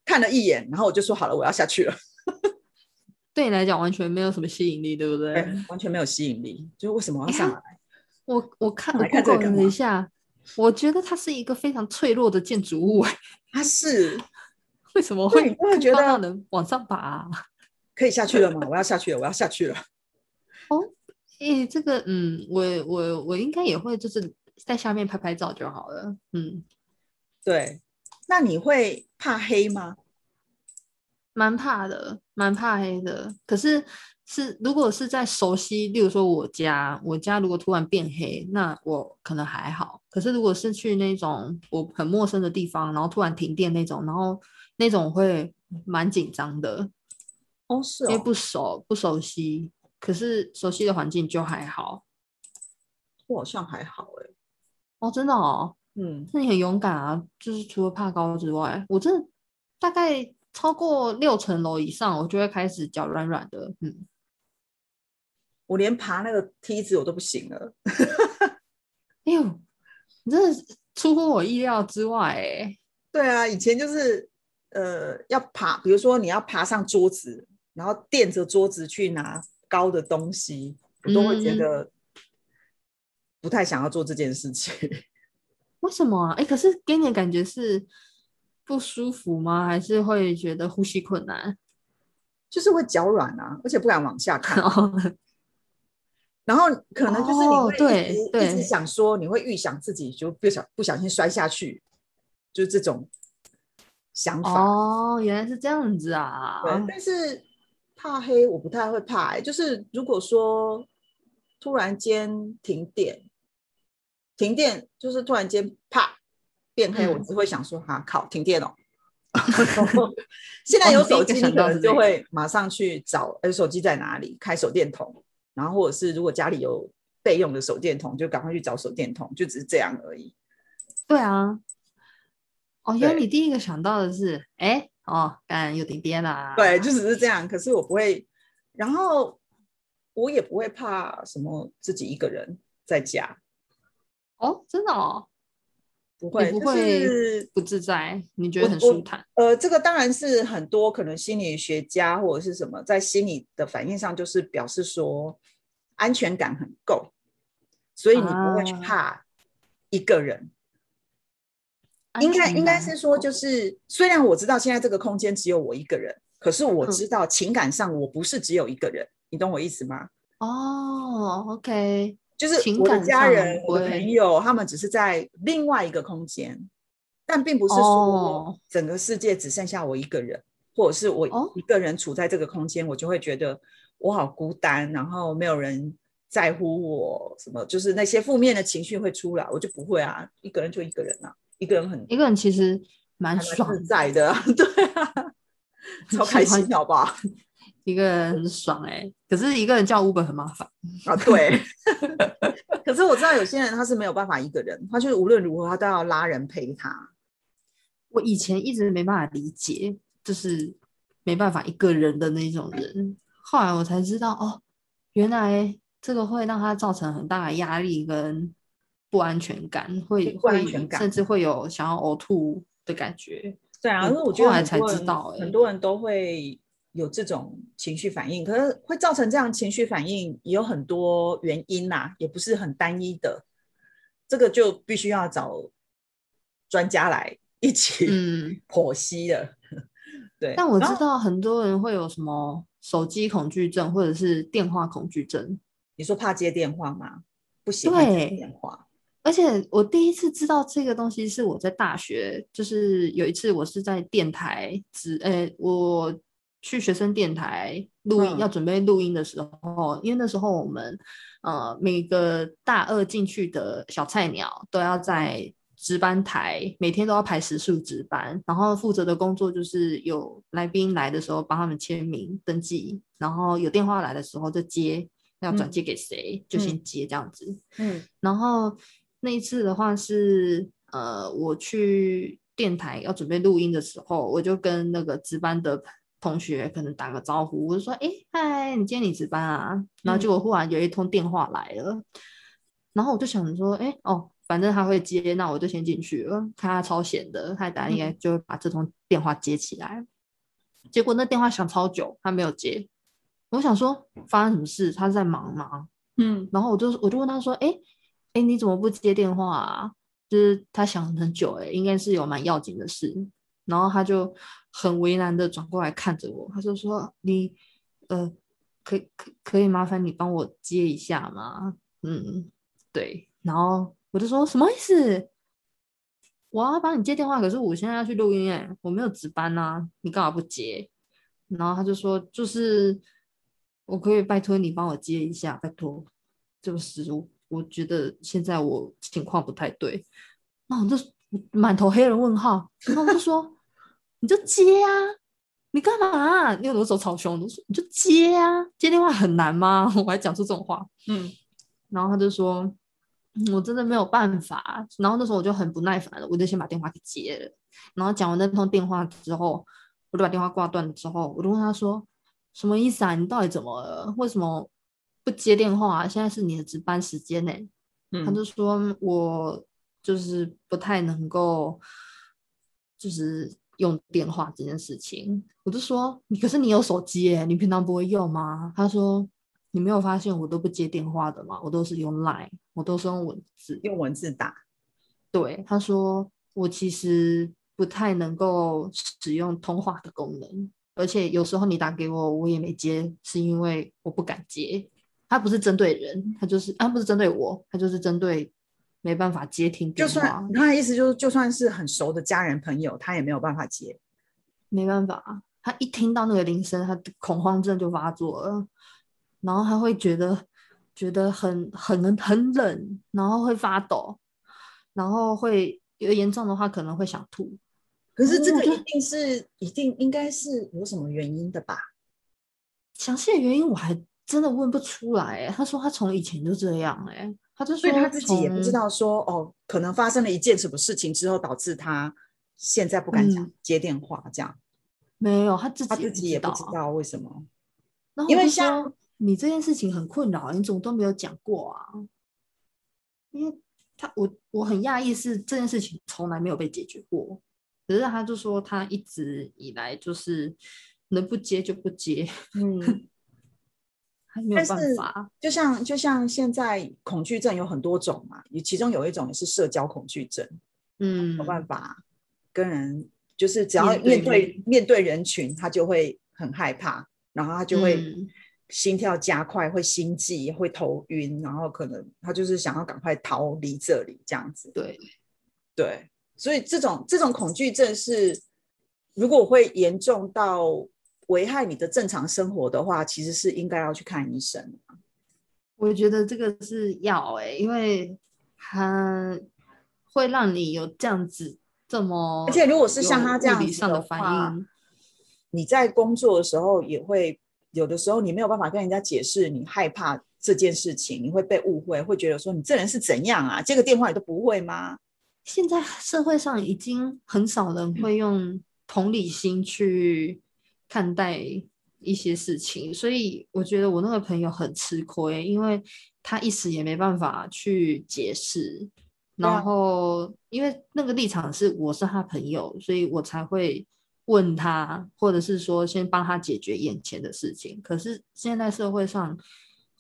看了一眼，然后我就说好了，我要下去了。*laughs* 对你来讲完全没有什么吸引力，对不对？对，完全没有吸引力，就是为什么我要上来？我我看了一下，我觉得它是一个非常脆弱的建筑物，*laughs* 它是为什么会对你会觉得能往上爬啊？可以下去了吗？我要下去了，我要下去了。诶、这个嗯，我我我应该也会，就是在下面拍拍照就好了。嗯，对，那你会怕黑吗？蛮怕的，蛮怕黑的。可是是如果是在熟悉，例如说我家，我家如果突然变黑，那我可能还好。可是如果是去那种我很陌生的地方，然后突然停电那种，然后那种会蛮紧张的，哦，是因为哦，不熟不熟悉。可是熟悉的环境就还好我好像还好哎，哦，真的哦，嗯，那你很勇敢啊！就是除了怕高之外，我真的大概超过六层楼以上，我就会开始脚软软的。嗯，我连爬那个梯子我都不行了。*laughs* 哎呦，你真的出乎我意料之外哎。对啊，以前就是呃要爬，比如说你要爬上桌子，然后垫着桌子去拿高的东西，我都会觉嗯得不太想要做这件事情。*laughs* 为什么啊？哎，可是给你的感觉是不舒服吗？还是会觉得呼吸困难？就是会脚软啊，而且不敢往下看。*laughs* 哦，然后可能就是你会一直、一直想说，你会预想自己就不小不小心摔下去，就是这种想法。哦，原来是这样子啊！对，但是怕黑我不太会怕、欸，就是如果说突然间停电，停电就是突然间啪变黑，我嗯只会想说哈靠停电哦。*laughs* 现在有手机，你可能就会马上去找，哎，手机在哪里？开手电筒，然后或者是如果家里有备用的手电筒，就赶快去找手电筒，就只是这样而已。对啊。哦，原来你第一个想到的是，哎，哦，干有点颠啦。对，就只是这样。可是我不会，然后我也不会怕什么自己一个人在家，哦，真的哦，不会，不会是不自在，你觉得很舒坦。呃，这个当然是很多可能心理学家或者是什么，在心理的反应上，就是表示说安全感很够，所以你不会去啊怕一个人。应该应该是说，就是虽然我知道现在这个空间只有我一个人，可是我嗯。知道情感上我不是只有一个人，你懂我意思吗？哦，OK，就是情我的感家人、我的朋友，他们只是在另外一个空间，但并不是说哦。整个世界只剩下我一个人，或者是我哦。一个人处在这个空间，我就会觉得我好孤单，然后没有人在乎我，什么就是那些负面的情绪会出来，我就不会啊，一个人就一个人啊，一个人很一个人其实蛮爽在的啊，*laughs* 对啊，超开心，好不好？*laughs* 一个人很爽哎、可是一个人叫 Uber 很麻烦。啊，对。*laughs* 可是我知道有些人他是没有办法一个人，他就是无论如何他都要拉人陪他。我以前一直没办法理解，就是没办法一个人的那种人。后来我才知道，哦，原来这个会让他造成很大的压力跟不安全感，会不安会全感甚至会有想要呕吐的感觉。对啊，嗯因为我觉得后来才很多人知道欸很多人都会有这种情绪反应，可是会造成这样情绪反应也有很多原因呐、也不是很单一的。这个就必须要找专家来一起嗯，*laughs* 剖析了。对，但我知道很多人会有什么手机恐惧症或者是电话恐惧症。你说怕接电话吗？不喜欢接电话。而且我第一次知道这个东西是我在大学，就是有一次我是在电台只，呃，我去学生电台录音，嗯。要准备录音的时候，因为那时候我们呃每个大二进去的小菜鸟都要在值班台，每天都要排时数值班，然后负责的工作就是有来宾来的时候帮他们签名登记，然后有电话来的时候就接，要转嗯。接给谁、就先接这样子。嗯。然后那一次的话是，呃，我去电台要准备录音的时候，我就跟那个值班的同学可能打个招呼，我就说：“哎，嗨，你今天你值班啊？”然后结果忽然有一通电话来了，然后我就想说：“哎，哦，反正他会接，那我就先进去了。看他超闲的，他打应该就会把这通电话接起来。结果那电话响超久，他没有接。我想说发生什么事？他在忙吗？嗯然后我就我就问他说：“哎、哎，你怎么不接电话啊？”就是他想很久、哎，应该是有蛮要紧的事。然后他就很为难的转过来看着我，他就说：“你呃，可可可以麻烦你帮我接一下吗？”嗯，对。然后我就说：“什么意思？我要帮你接电话，可是我现在要去录音、哎，我没有值班啊，你干嘛不接？”然后他就说：“就是我可以拜托你帮我接一下，拜托。就是我我觉得现在我情况不太对，那我就满头黑人问号，然后我就说你就接啊，你干嘛？啊？”你有的时候超凶，我说你就接啊，接电话很难吗？我还讲出这种话，嗯，然后他就说、嗯我真的没有办法。然后那时候我就很不耐烦了，我就先把电话给接了。然后讲完那通电话之后，我就把电话挂断了之后，我就问他说什么意思啊？你到底怎么了？为什么不接电话啊？现在是你的值班时间呢、他嗯就说我就是不太能够，就是用电话这件事情。我就说你可是你有手机耶，你平常不会用吗？他说你没有发现我都不接电话的吗？我都是用 Line，我都是用文字。用文字打，对，他说我其实不太能够使用通话的功能，而且有时候你打给我，我也没接，是因为我不敢接。他不是针对人，他就是他，不是针对我，他就是针对没办法接听就电话算，他的意思就是，就算是很熟的家人朋友，他也没有办法接。没办法，他一听到那个铃声，他恐慌症就发作了，然后他会觉得觉得很很很冷，然后会发抖，然后会有严重的话可能会想吐。可是这个一定是一定应该是有什么原因的吧？详细的原因我还真的问不出来欸。他说他从以前就这样，哎，他就说所以他自己也不知道说哦，可能发生了一件什么事情之后，导致他现在不敢讲嗯接电话，这样没有，他自己他自己也不知。道为什么。然后因为像说你这件事情很困扰，你怎么都没有讲过啊？因为他我我很讶异，是这件事情从来没有被解决过。可是他就说他一直以来就是能不接就不接，嗯，他没有办但是法。就像就像现在恐惧症有很多种嘛，有其中有一种也是社交恐惧症，嗯没有，办法跟人，就是只要面对面对人群，他就会很害怕，然后他就会嗯心跳加快，会心悸，会头晕，然后可能他就是想要赶快逃离这里这样子。对，对，所以这种这种恐惧症是，如果会严重到危害你的正常生活的话，其实是应该要去看医生的。我觉得这个是要哎、因为它会让你有这样子这么，而且如果是像他这样子的上的反话应，你在工作的时候也会有的时候你没有办法跟人家解释你害怕这件事情，你会被误会，会觉得说你这人是怎样啊？接个电话你都不会吗？现在社会上已经很少人会用同理心去看待一些事情，所以我觉得我那个朋友很吃亏，因为他一时也没办法去解释。然后，因为那个立场是我是他朋友，所以我才会问他，或者是说先帮他解决眼前的事情。可是现在社会上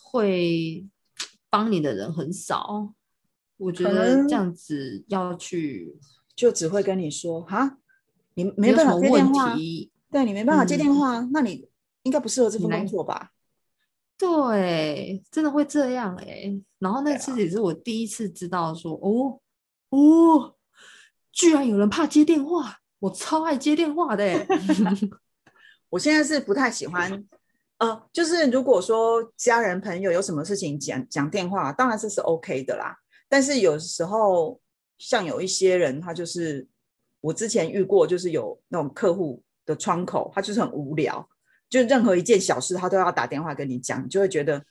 会帮你的人很少，我觉得这样子要去就只会跟你说哈，你没有办法什么问题，对你没办法接电嗯话，那你应该不适合这份工作吧？对，真的会这样哎、然后那次也是我第一次知道说，哦哦，居然有人怕接电话，我超爱接电话的、欸。*laughs* *laughs* 我现在是不太喜欢，呃，就是如果说家人朋友有什么事情讲讲电话，当然这是 OK 的啦。但是有时候像有一些人，他就是我之前遇过，就是有那种客户的窗口，他就是很无聊，就任何一件小事他都要打电话跟你讲，你就会觉得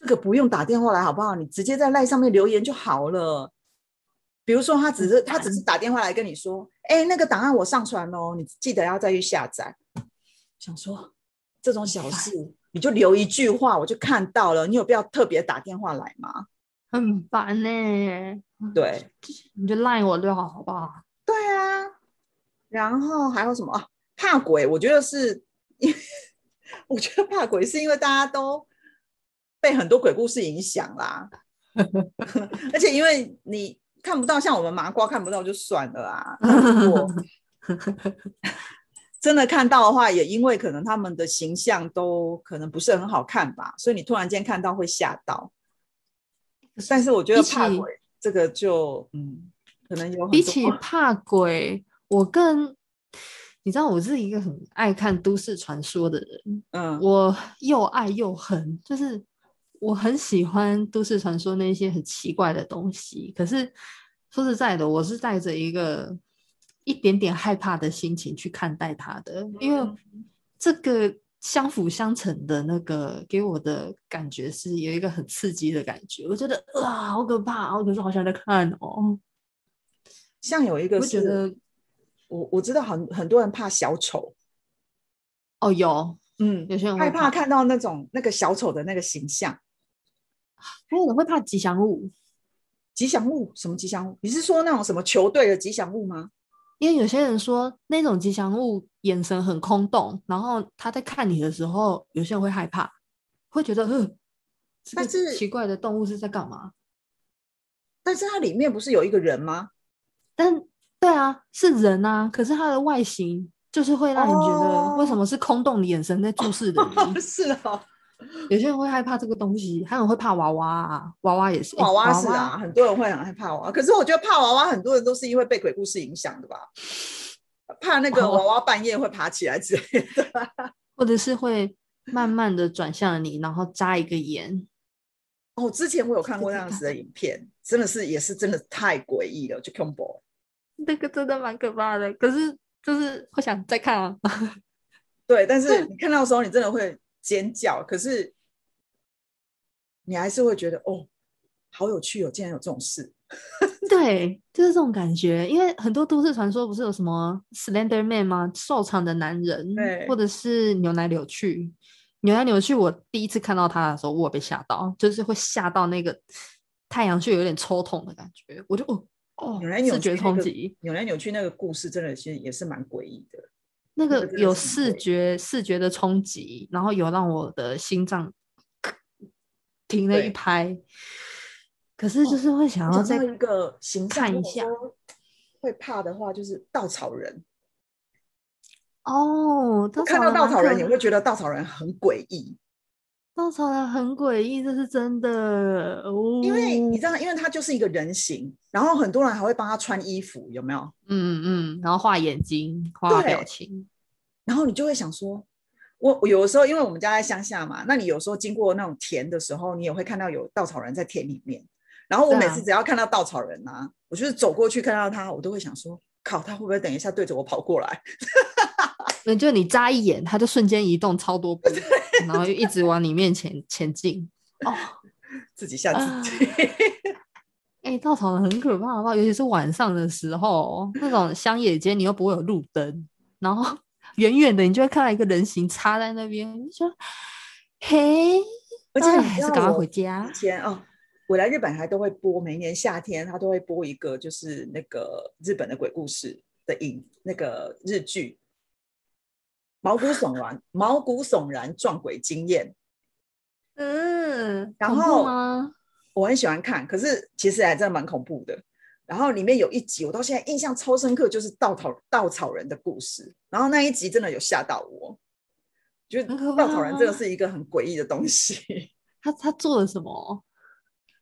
这个不用打电话来好不好？你直接在赖上面留言就好了。比如说，他只是他只是打电话来跟你说，哎、那个档案我上传喽，你记得要再去下载。想说这种小事，你就留一句话，我就看到了，你有必要特别打电话来吗？很烦呢、对你就赖我就好，好不好？对啊，然后还有什么啊？怕鬼，我觉得是，因 *laughs* 为我觉得怕鬼是因为大家都被很多鬼故事影响啦，*laughs* 而且因为你看不到，像我们麻瓜看不到就算了啊，那如果 *laughs* 真的看到的话，也因为可能他们的形象都可能不是很好看吧，所以你突然间看到会吓到。但是我觉得怕鬼这个就嗯，可能有比起怕鬼，我更你知道我是一个很爱看都市传说的人，嗯，我又爱又恨，就是我很喜欢都市传说那些很奇怪的东西。可是说实在的，我是带着一个一点点害怕的心情去看待它的，因为这个相辅相成的那个给我的感觉是有一个很刺激的感觉。我觉得啊，好可怕，我可是好想再看哦。像有一个是，得我我知道很很多人怕小丑，哦，有嗯，有些人会害怕看到那种那个小丑的那个形象。还有人会怕吉祥物。吉祥物什么吉祥物？你是说那种什么球队的吉祥物吗？因为有些人说那种吉祥物眼神很空洞，然后他在看你的时候，有些人会害怕，会觉得嗯，这个但是奇怪的动物是在干嘛？但是它里面不是有一个人吗？但对啊，是人啊，可是它的外形就是会让你觉得为什哦么是空洞的眼神在注视着你？是哦，有些人会害怕这个东西，还有人会怕娃娃啊，娃娃也是，诶娃娃是啊，，很多人会很害怕娃娃。可是我觉得怕娃娃，很多人都是因为被鬼故事影响的吧？怕那个哦娃娃半夜会爬起来之类的。*laughs* 或者是会慢慢的转向你，然后眨一个眼，哦，之前我有看过那样子的影片，真的是也是真的太诡异了，就 combo。那个真的蛮可怕的。可是就是会想再看啊。*laughs* 对，但是你看到的时候，你真的会尖叫，可是你还是会觉得哦，好有趣哦，竟然有这种事。*laughs* 对，就是这种感觉。因为很多都市传说不是有什么 Slender Man 吗？瘦长的男人对，或者是扭来扭去。扭来扭去，我第一次看到他的时候，我有被吓到，就是会吓到那个太阳穴有点抽痛的感觉，我就哦哦扭来扭去。扭来扭去那个故事，真的其实也是蛮诡异的。那那个有视觉视觉的冲击，然后有让我的心脏停了一拍。可是哦就是会想要再一个形象，看一下会怕的话，就是稻草人。哦，稻看到稻草人，你会觉得稻草人很诡异，稻草人很诡异，这是真的哦。因为你知道，因为他就是一个人形，然后很多人还会帮他穿衣服，有没有？嗯嗯，然后画眼睛，画表情，然后你就会想说，我我有的时候，因为我们家在乡下嘛，那你有时候经过那种田的时候，你也会看到有稻草人在田里面。然后我每次只要看到稻草人啊，我就是走过去看到他，我都会想说，靠，他会不会等一下对着我跑过来？*laughs* 那就你眨一眼，他就瞬间移动超多步，*laughs* 然后就一直往你面前前进。哦，*laughs* 自己吓啊自己。*laughs* 哎、稻草人很可怕，好不好？尤其是晚上的时候，那种乡野间你又不会有路灯，然后 *laughs* 远远的你就会看到一个人形插在那边，你就说嘿，而且哎你还是赶快回家以。前哦，我来日本还都会播，每年夏天他都会播一个，就是那个日本的鬼故事的影那个日剧，毛骨悚然，毛骨悚然撞鬼经验，嗯，然后吗？我很喜欢看，可是其实还真的蛮恐怖的。然后里面有一集，我到现在印象超深刻，就是稻草稻草人的故事。然后那一集真的有吓到我，觉得稻草人真的是一个很诡异的东西。*laughs* 他他做了什么？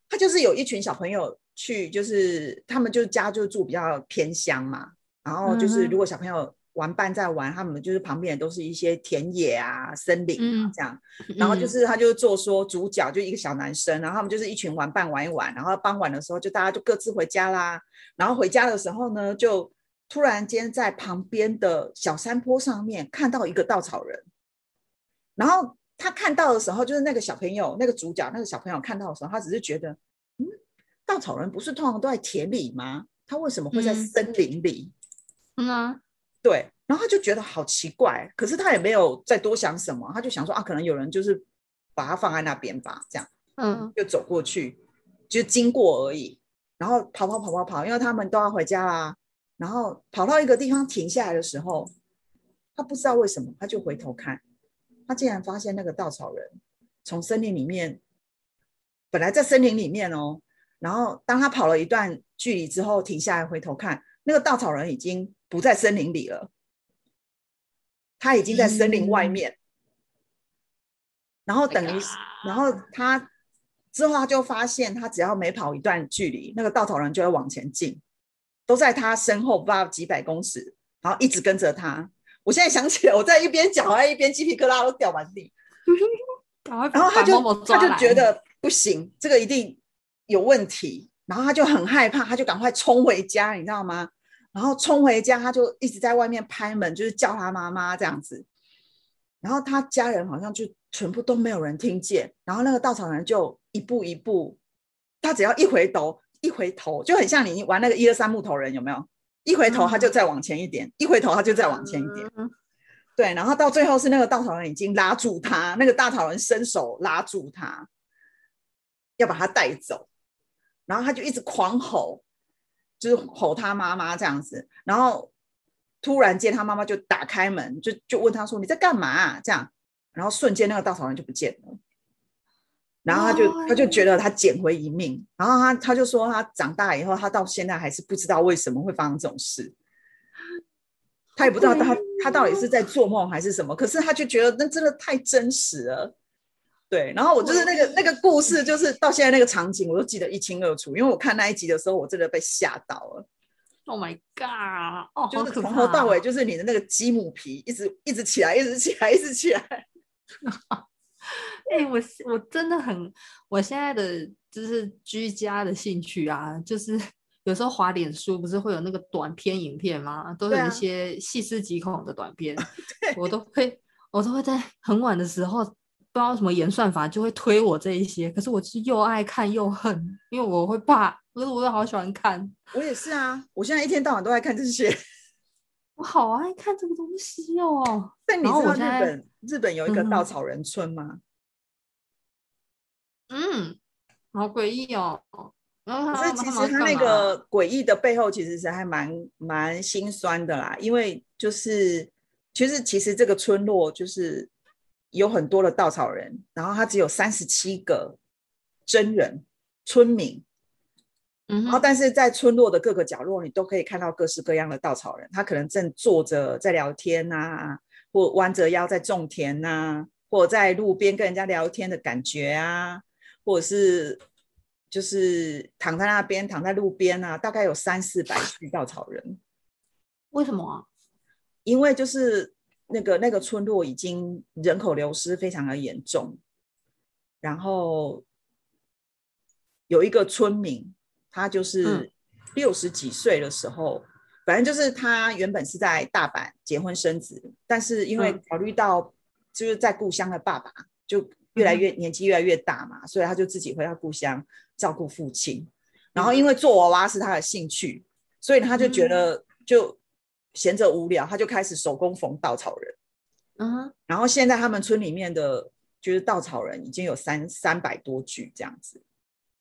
他就是有一群小朋友去，就是他们就家就住比较偏乡嘛，然后就是如果小朋友玩伴在玩，他们就是旁边也都是一些田野啊、森林啊嗯这样，然后就嗯是他就做说主角就一个小男生，然后他们就是一群玩伴玩一玩，然后傍晚的时候就大家就各自回家啦，然后回家的时候呢，就突然间在旁边的小山坡上面看到一个稻草人，然后他看到的时候，就是那个小朋友，那个主角，那个小朋友看到的时候，他只是觉得，嗯，稻草人不是通常都在田里吗？他为什么会在嗯森林里？嗯啊，对，然后他就觉得好奇怪，可是他也没有再多想什么，他就想说啊，可能有人就是把它放在那边吧，这样嗯。就走过去，就经过而已，然后跑跑跑跑跑，因为他们都要回家啦，然后跑到一个地方停下来的时候，他不知道为什么，他就回头看，他竟然发现那个稻草人从森林里面，本来在森林里面哦，然后当他跑了一段距离之后，停下来回头看，那个稻草人已经不在森林里了，他已经在森林外嗯面，然后等于是，然后他之后他就发现，他只要每跑一段距离，那个稻草人就会往前进，都在他身后不知道几百公尺，然后一直跟着他。我现在想起来，我在一边讲，还一边鸡皮疙瘩都掉满地。*laughs* 然后他就他就觉得不行，这个一定有问题，然后他就很害怕，他就赶快冲回家，你知道吗？然后冲回家，他就一直在外面拍门，就是叫他妈妈这样子。然后他家人好像就全部都没有人听见，然后那个稻草人就一步一步，他只要一回头，一回头就很像你玩那个一二三木头人，有没有？一回头他就再往前一点，一回头他就再往前一点。嗯对，然后到最后是那个稻草人已经拉住他，那个稻草人伸手拉住他，要把他带走，然后他就一直狂吼，就是吼他妈妈这样子，然后突然间他妈妈就打开门，就就问他说你在干嘛啊、这样，然后瞬间那个稻草人就不见了。然后他就他就觉得他捡回一命，然后他他就说他长大以后，他到现在还是不知道为什么会发生这种事。他也不知道他他到底是在做梦还是什么，可是他就觉得那真的太真实了。对，然后我就是那个那个故事，就是到现在那个场景我都记得一清二楚，因为我看那一集的时候，我真的被吓到了，，Oh my god！哦，就是从头到尾哦就是你的那个鸡母皮一直一直起来，一直起来，一直起来。*laughs* 哎、我是我真的很，我现在的就是居家的兴趣啊，就是有时候滑脸书不是会有那个短片影片吗？都有一些细思极恐的短片，*laughs* 我都会我都会在很晚的时候，不知道什么演算法就会推我这一些，可是我是又爱看又恨，因为我会怕，可是我又好喜欢看，我也是啊，我现在一天到晚都在看这些。*laughs* 我好爱看这个东西哦。但你知道日本日本有一个稻草人村吗？嗯，好诡异哦。然后可是其实它那个诡异的背后，其实是还蛮蛮心酸的啦。因为就是其实其实这个村落就是有很多的稻草人，然后他只有三十七个真人村民，嗯然后但是在村落的各个角落，你都可以看到各式各样的稻草人，他可能正坐着在聊天呐、或弯着腰在种田呐、或者在路边跟人家聊天的感觉啊，或者是就是躺在那边躺在路边啊，大概有三四百具稻草人，为什么啊？因为就是那个那个村落已经人口流失非常的严重，然后有一个村民，他就是嗯六十几岁的时候，反正就是他原本是在大阪结婚生子，但是因为嗯考虑到就是在故乡的爸爸就越来越年纪越来越大嘛，所以他就自己回到故乡照顾父亲。然后因为做娃娃是他的兴趣，所以他就觉得就闲着无聊，他就开始手工缝稻草人。嗯哼，然后现在他们村里面的就是稻草人已经有三三百多具这样子。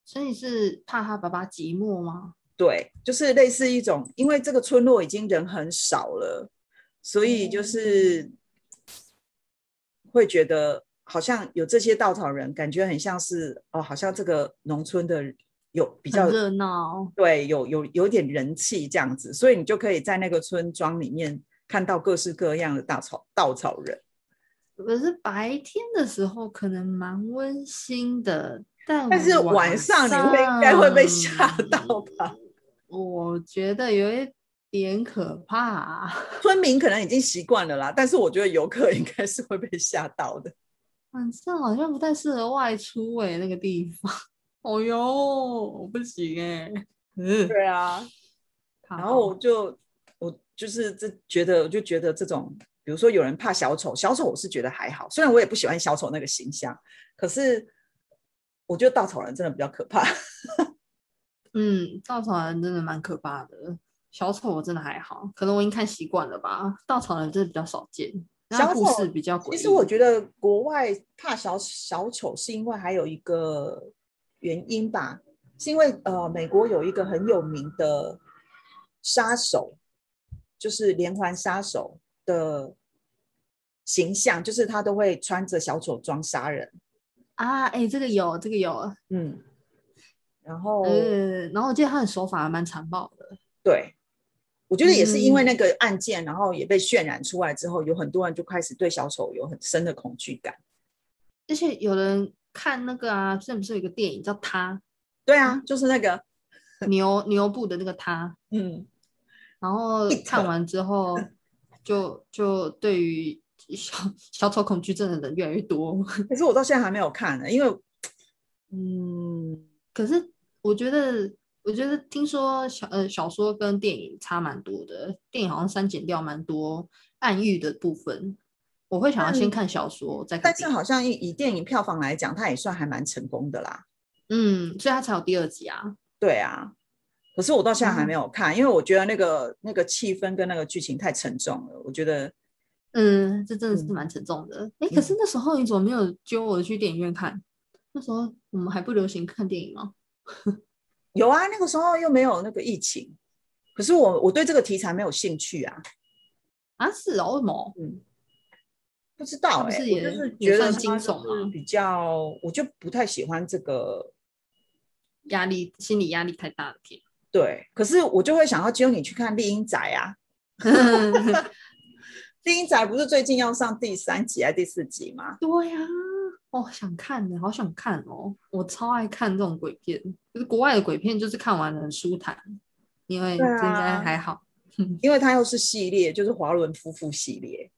所以是怕他爸爸寂寞吗？对，就是类似一种，因为这个村落已经人很少了，所以就是会觉得好像有这些稻草人，感觉很像是哦，好像这个农村的有比较很热闹，对，有有有点人气这样子，所以你就可以在那个村庄里面看到各式各样的稻草稻草人。可是白天的时候可能蛮温馨的，但但是晚上你会应该会被吓到吧？*laughs* 我觉得有一点可怕。*laughs* 村民可能已经习惯了啦，但是我觉得游客应该是会被吓到的。晚上好像不太适合外出诶、那个地方。哦哟，我不行哎、嗯，对啊，怕然后哦我就我就是这觉得，我就觉得这种，比如说有人怕小丑，小丑我是觉得还好，虽然我也不喜欢小丑那个形象，可是我觉得稻草人真的比较可怕。*laughs* 嗯，稻草人真的蛮可怕的。小丑我真的还好，可能我已经看习惯了吧。稻草人真的比较少见，那小丑故事比较诡异。其实我觉得国外怕小小丑是因为还有一个原因吧，是因为呃，美国有一个很有名的杀手，就是连环杀手的形象，就是他都会穿着小丑装杀人，啊，哎、这个有，这个有，嗯，然后、呃，然后我记得他的手法还蛮残暴的。对。我觉得也是因为嗯那个案件，然后也被渲染出来之后，有很多人就开始对小丑有很深的恐惧感。而且有人看那个啊，之前不是有一个电影叫《他对啊，就是那个，牛牛部的那个他，嗯，然后看完之后，就就对于小小丑恐惧症的人越来越多。可是我到现在还没有看呢，因为，嗯，可是我觉得，我觉得听说小呃小说跟电影差蛮多的，电影好像删减掉蛮多暗喻的部分。我会想要先看小说，再看但是。好像以以电影票房来讲，它也算还蛮成功的啦。嗯，所以它才有第二集啊。对啊，可是我到现在还没嗯有看，因为我觉得那个那个气氛跟那个剧情太沉重了。我觉得嗯，这真的是嗯蛮沉重的。哎、可是那时候你怎么没有揪我去电影院看？那时候我们还不流行看电影吗？*laughs* 有啊，那个时候又没有那个疫情，可是我我对这个题材没有兴趣啊。啊，是哦，为什么？嗯，不知道哎、是也就是觉得惊悚嘛比较，我就不太喜欢这个。压力，心理压力太大的片。对，可是我就会想要揪你去看《丽英仔》啊，*laughs*《丽英仔》不是最近要上第三集还是第四集吗？对呀、哦，想看呢，好想看哦！我超爱看这种鬼片，就是国外的鬼片，就是看完了很舒坦，因为应该啊还好，因为它又是系列，就是华伦夫妇系列。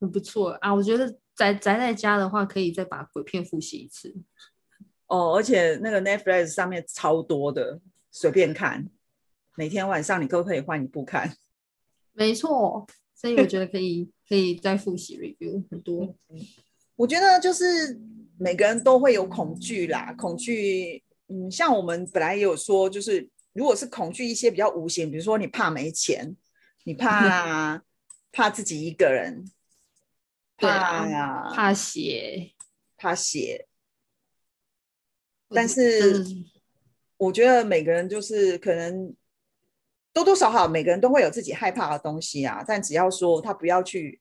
很不错啊。我觉得宅宅在家的话，可以再把鬼片复习一次。哦，而且那个 Netflix 上面超多的，随便看。每天晚上你都可以换一部看。没错，所以我觉得可以可以再复习 review 很多。我觉得就是每个人都会有恐惧啦，恐惧，嗯，像我们本来也有说，就是如果是恐惧一些比较无形，比如说你怕没钱，你怕 *laughs* 怕自己一个人，对怕啊呀，怕血，怕血，但是我觉得每个人就是可能多多少少每个人都会有自己害怕的东西啊，但只要说他不要去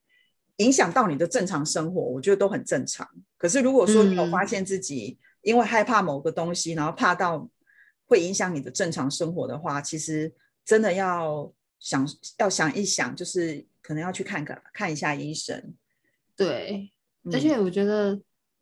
影响到你的正常生活，我觉得都很正常。可是如果说你有嗯发现自己因为害怕某个东西，然后怕到会影响你的正常生活的话，其实真的要想要想一想，就是可能要去看看看一下医生。对，嗯而且我觉得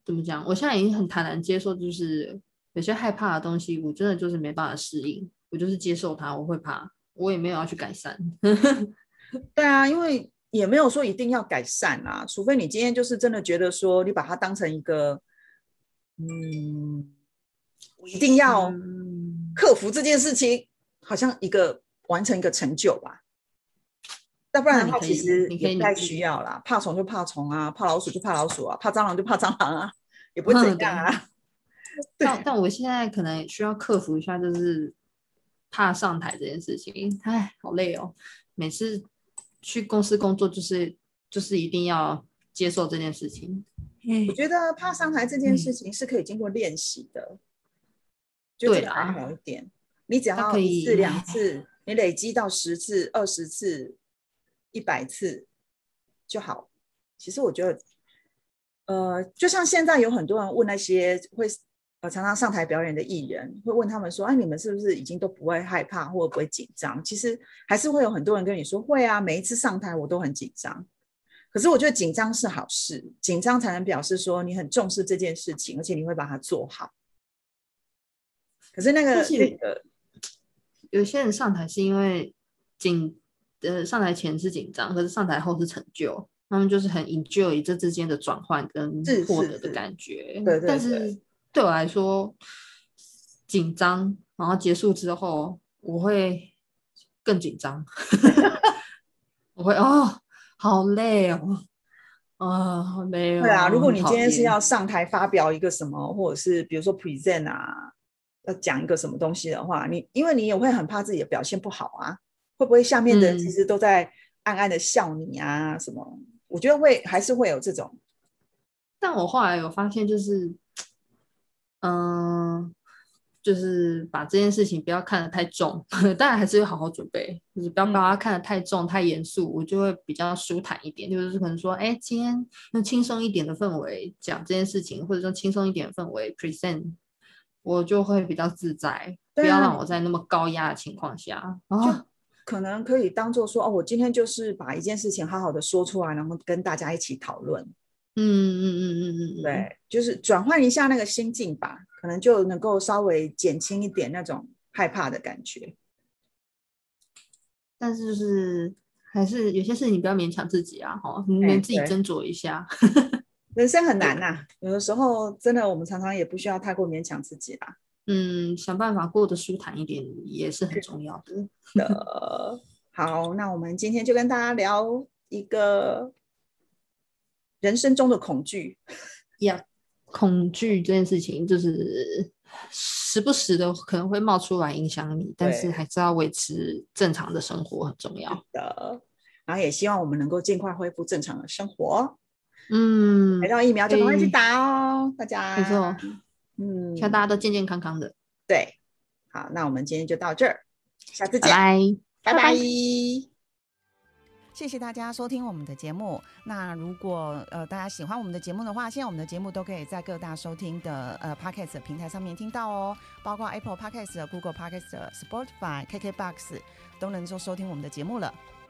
怎么讲，我现在已经很坦然接受，就是有些害怕的东西，我真的就是没办法适应，我就是接受它，我会怕，我也没有要去改善。*laughs* 对啊，因为也没有说一定要改善啊，除非你今天就是真的觉得说你把它当成一个，嗯，我一定要嗯克服这件事情，好像一个完成一个成就吧。要不然的话，其实你可也不太以需要啦。怕虫就怕虫啊，怕老鼠就怕老鼠啊，怕蟑螂就怕蟑螂啊，也不会怎 *laughs* 样啊。但但我现在可能需要克服一下，就是怕上台这件事情。哎，好累哦！每次去公司工作，就是就是一定要接受这件事情。我觉得怕上台这件事情是可以经过练习的，就对这个还好一点。你只要可以一次、两次，你累积到十次、二十次、一百次就好。其实我觉得，呃，就像现在有很多人问那些会呃常常上台表演的艺人，会问他们说：“哎，你们是不是已经都不会害怕或者不会紧张？”其实还是会有很多人跟你说：“会啊，每一次上台我都很紧张。”可是我觉得紧张是好事，紧张才能表示说你很重视这件事情，而且你会把它做好。可是那个是那个，有些人上台是因为紧，呃，上台前是紧张，可是上台后是成就，他们就是很 enjoy 这之间的转换跟获得的是是感觉。对对但是对对我来说，紧张，然后结束之后，我会更紧张，*laughs* 我会哦，好累哦，啊、好累哦。对啊，如果你今天是要上台发表一个什么，或者是比如说 present 啊，要讲一个什么东西的话，你因为你也会很怕自己的表现不好啊，会不会下面的人其嗯实都在暗暗的笑你啊什么？我觉得会还是会有这种，但我后来有发现，就是，嗯、就是把这件事情不要看得太重，*laughs* 当然还是要好好准备，就是不要把它看得太重、太严肃，我就会比较舒坦一点。就是可能说，哎，今天用轻松一点的氛围讲这件事情，或者说轻松一点的氛围 present，我就会比较自在，不要让我在那么高压的情况下啊。可能可以当做说哦，我今天就是把一件事情好好的说出来，然后跟大家一起讨论。嗯嗯嗯嗯嗯嗯，对，就是转换一下那个心境吧，可能就能够稍微减轻一点那种害怕的感觉。但是就是还是有些事情你不要勉强自己啊，哈，你哎们自己斟酌一下。*laughs* 人生很难呐、有的时候真的我们常常也不需要太过勉强自己啦。嗯，想办法过得舒坦一点也是很重要的。*laughs* 的。好，那我们今天就跟大家聊一个人生中的恐惧。呀，恐惧这件事情就是时不时的可能会冒出来影响你，但是还是要维持正常的生活很重要。的，然后也希望我们能够尽快恢复正常的生活。嗯买，到疫苗就赶快去打哦，大家。没错，嗯希，望大家都健健康康的。对。好，那我们今天就到这儿，下次拜见，拜。拜拜拜谢谢大家收听我们的节目。那如果呃大家喜欢我们的节目的话，现在我们的节目都可以在各大收听的呃 Podcast 平台上面听到哦，包括 Apple Podcast、Google Podcast、Spotify、KKBox 都能够收听我们的节目了。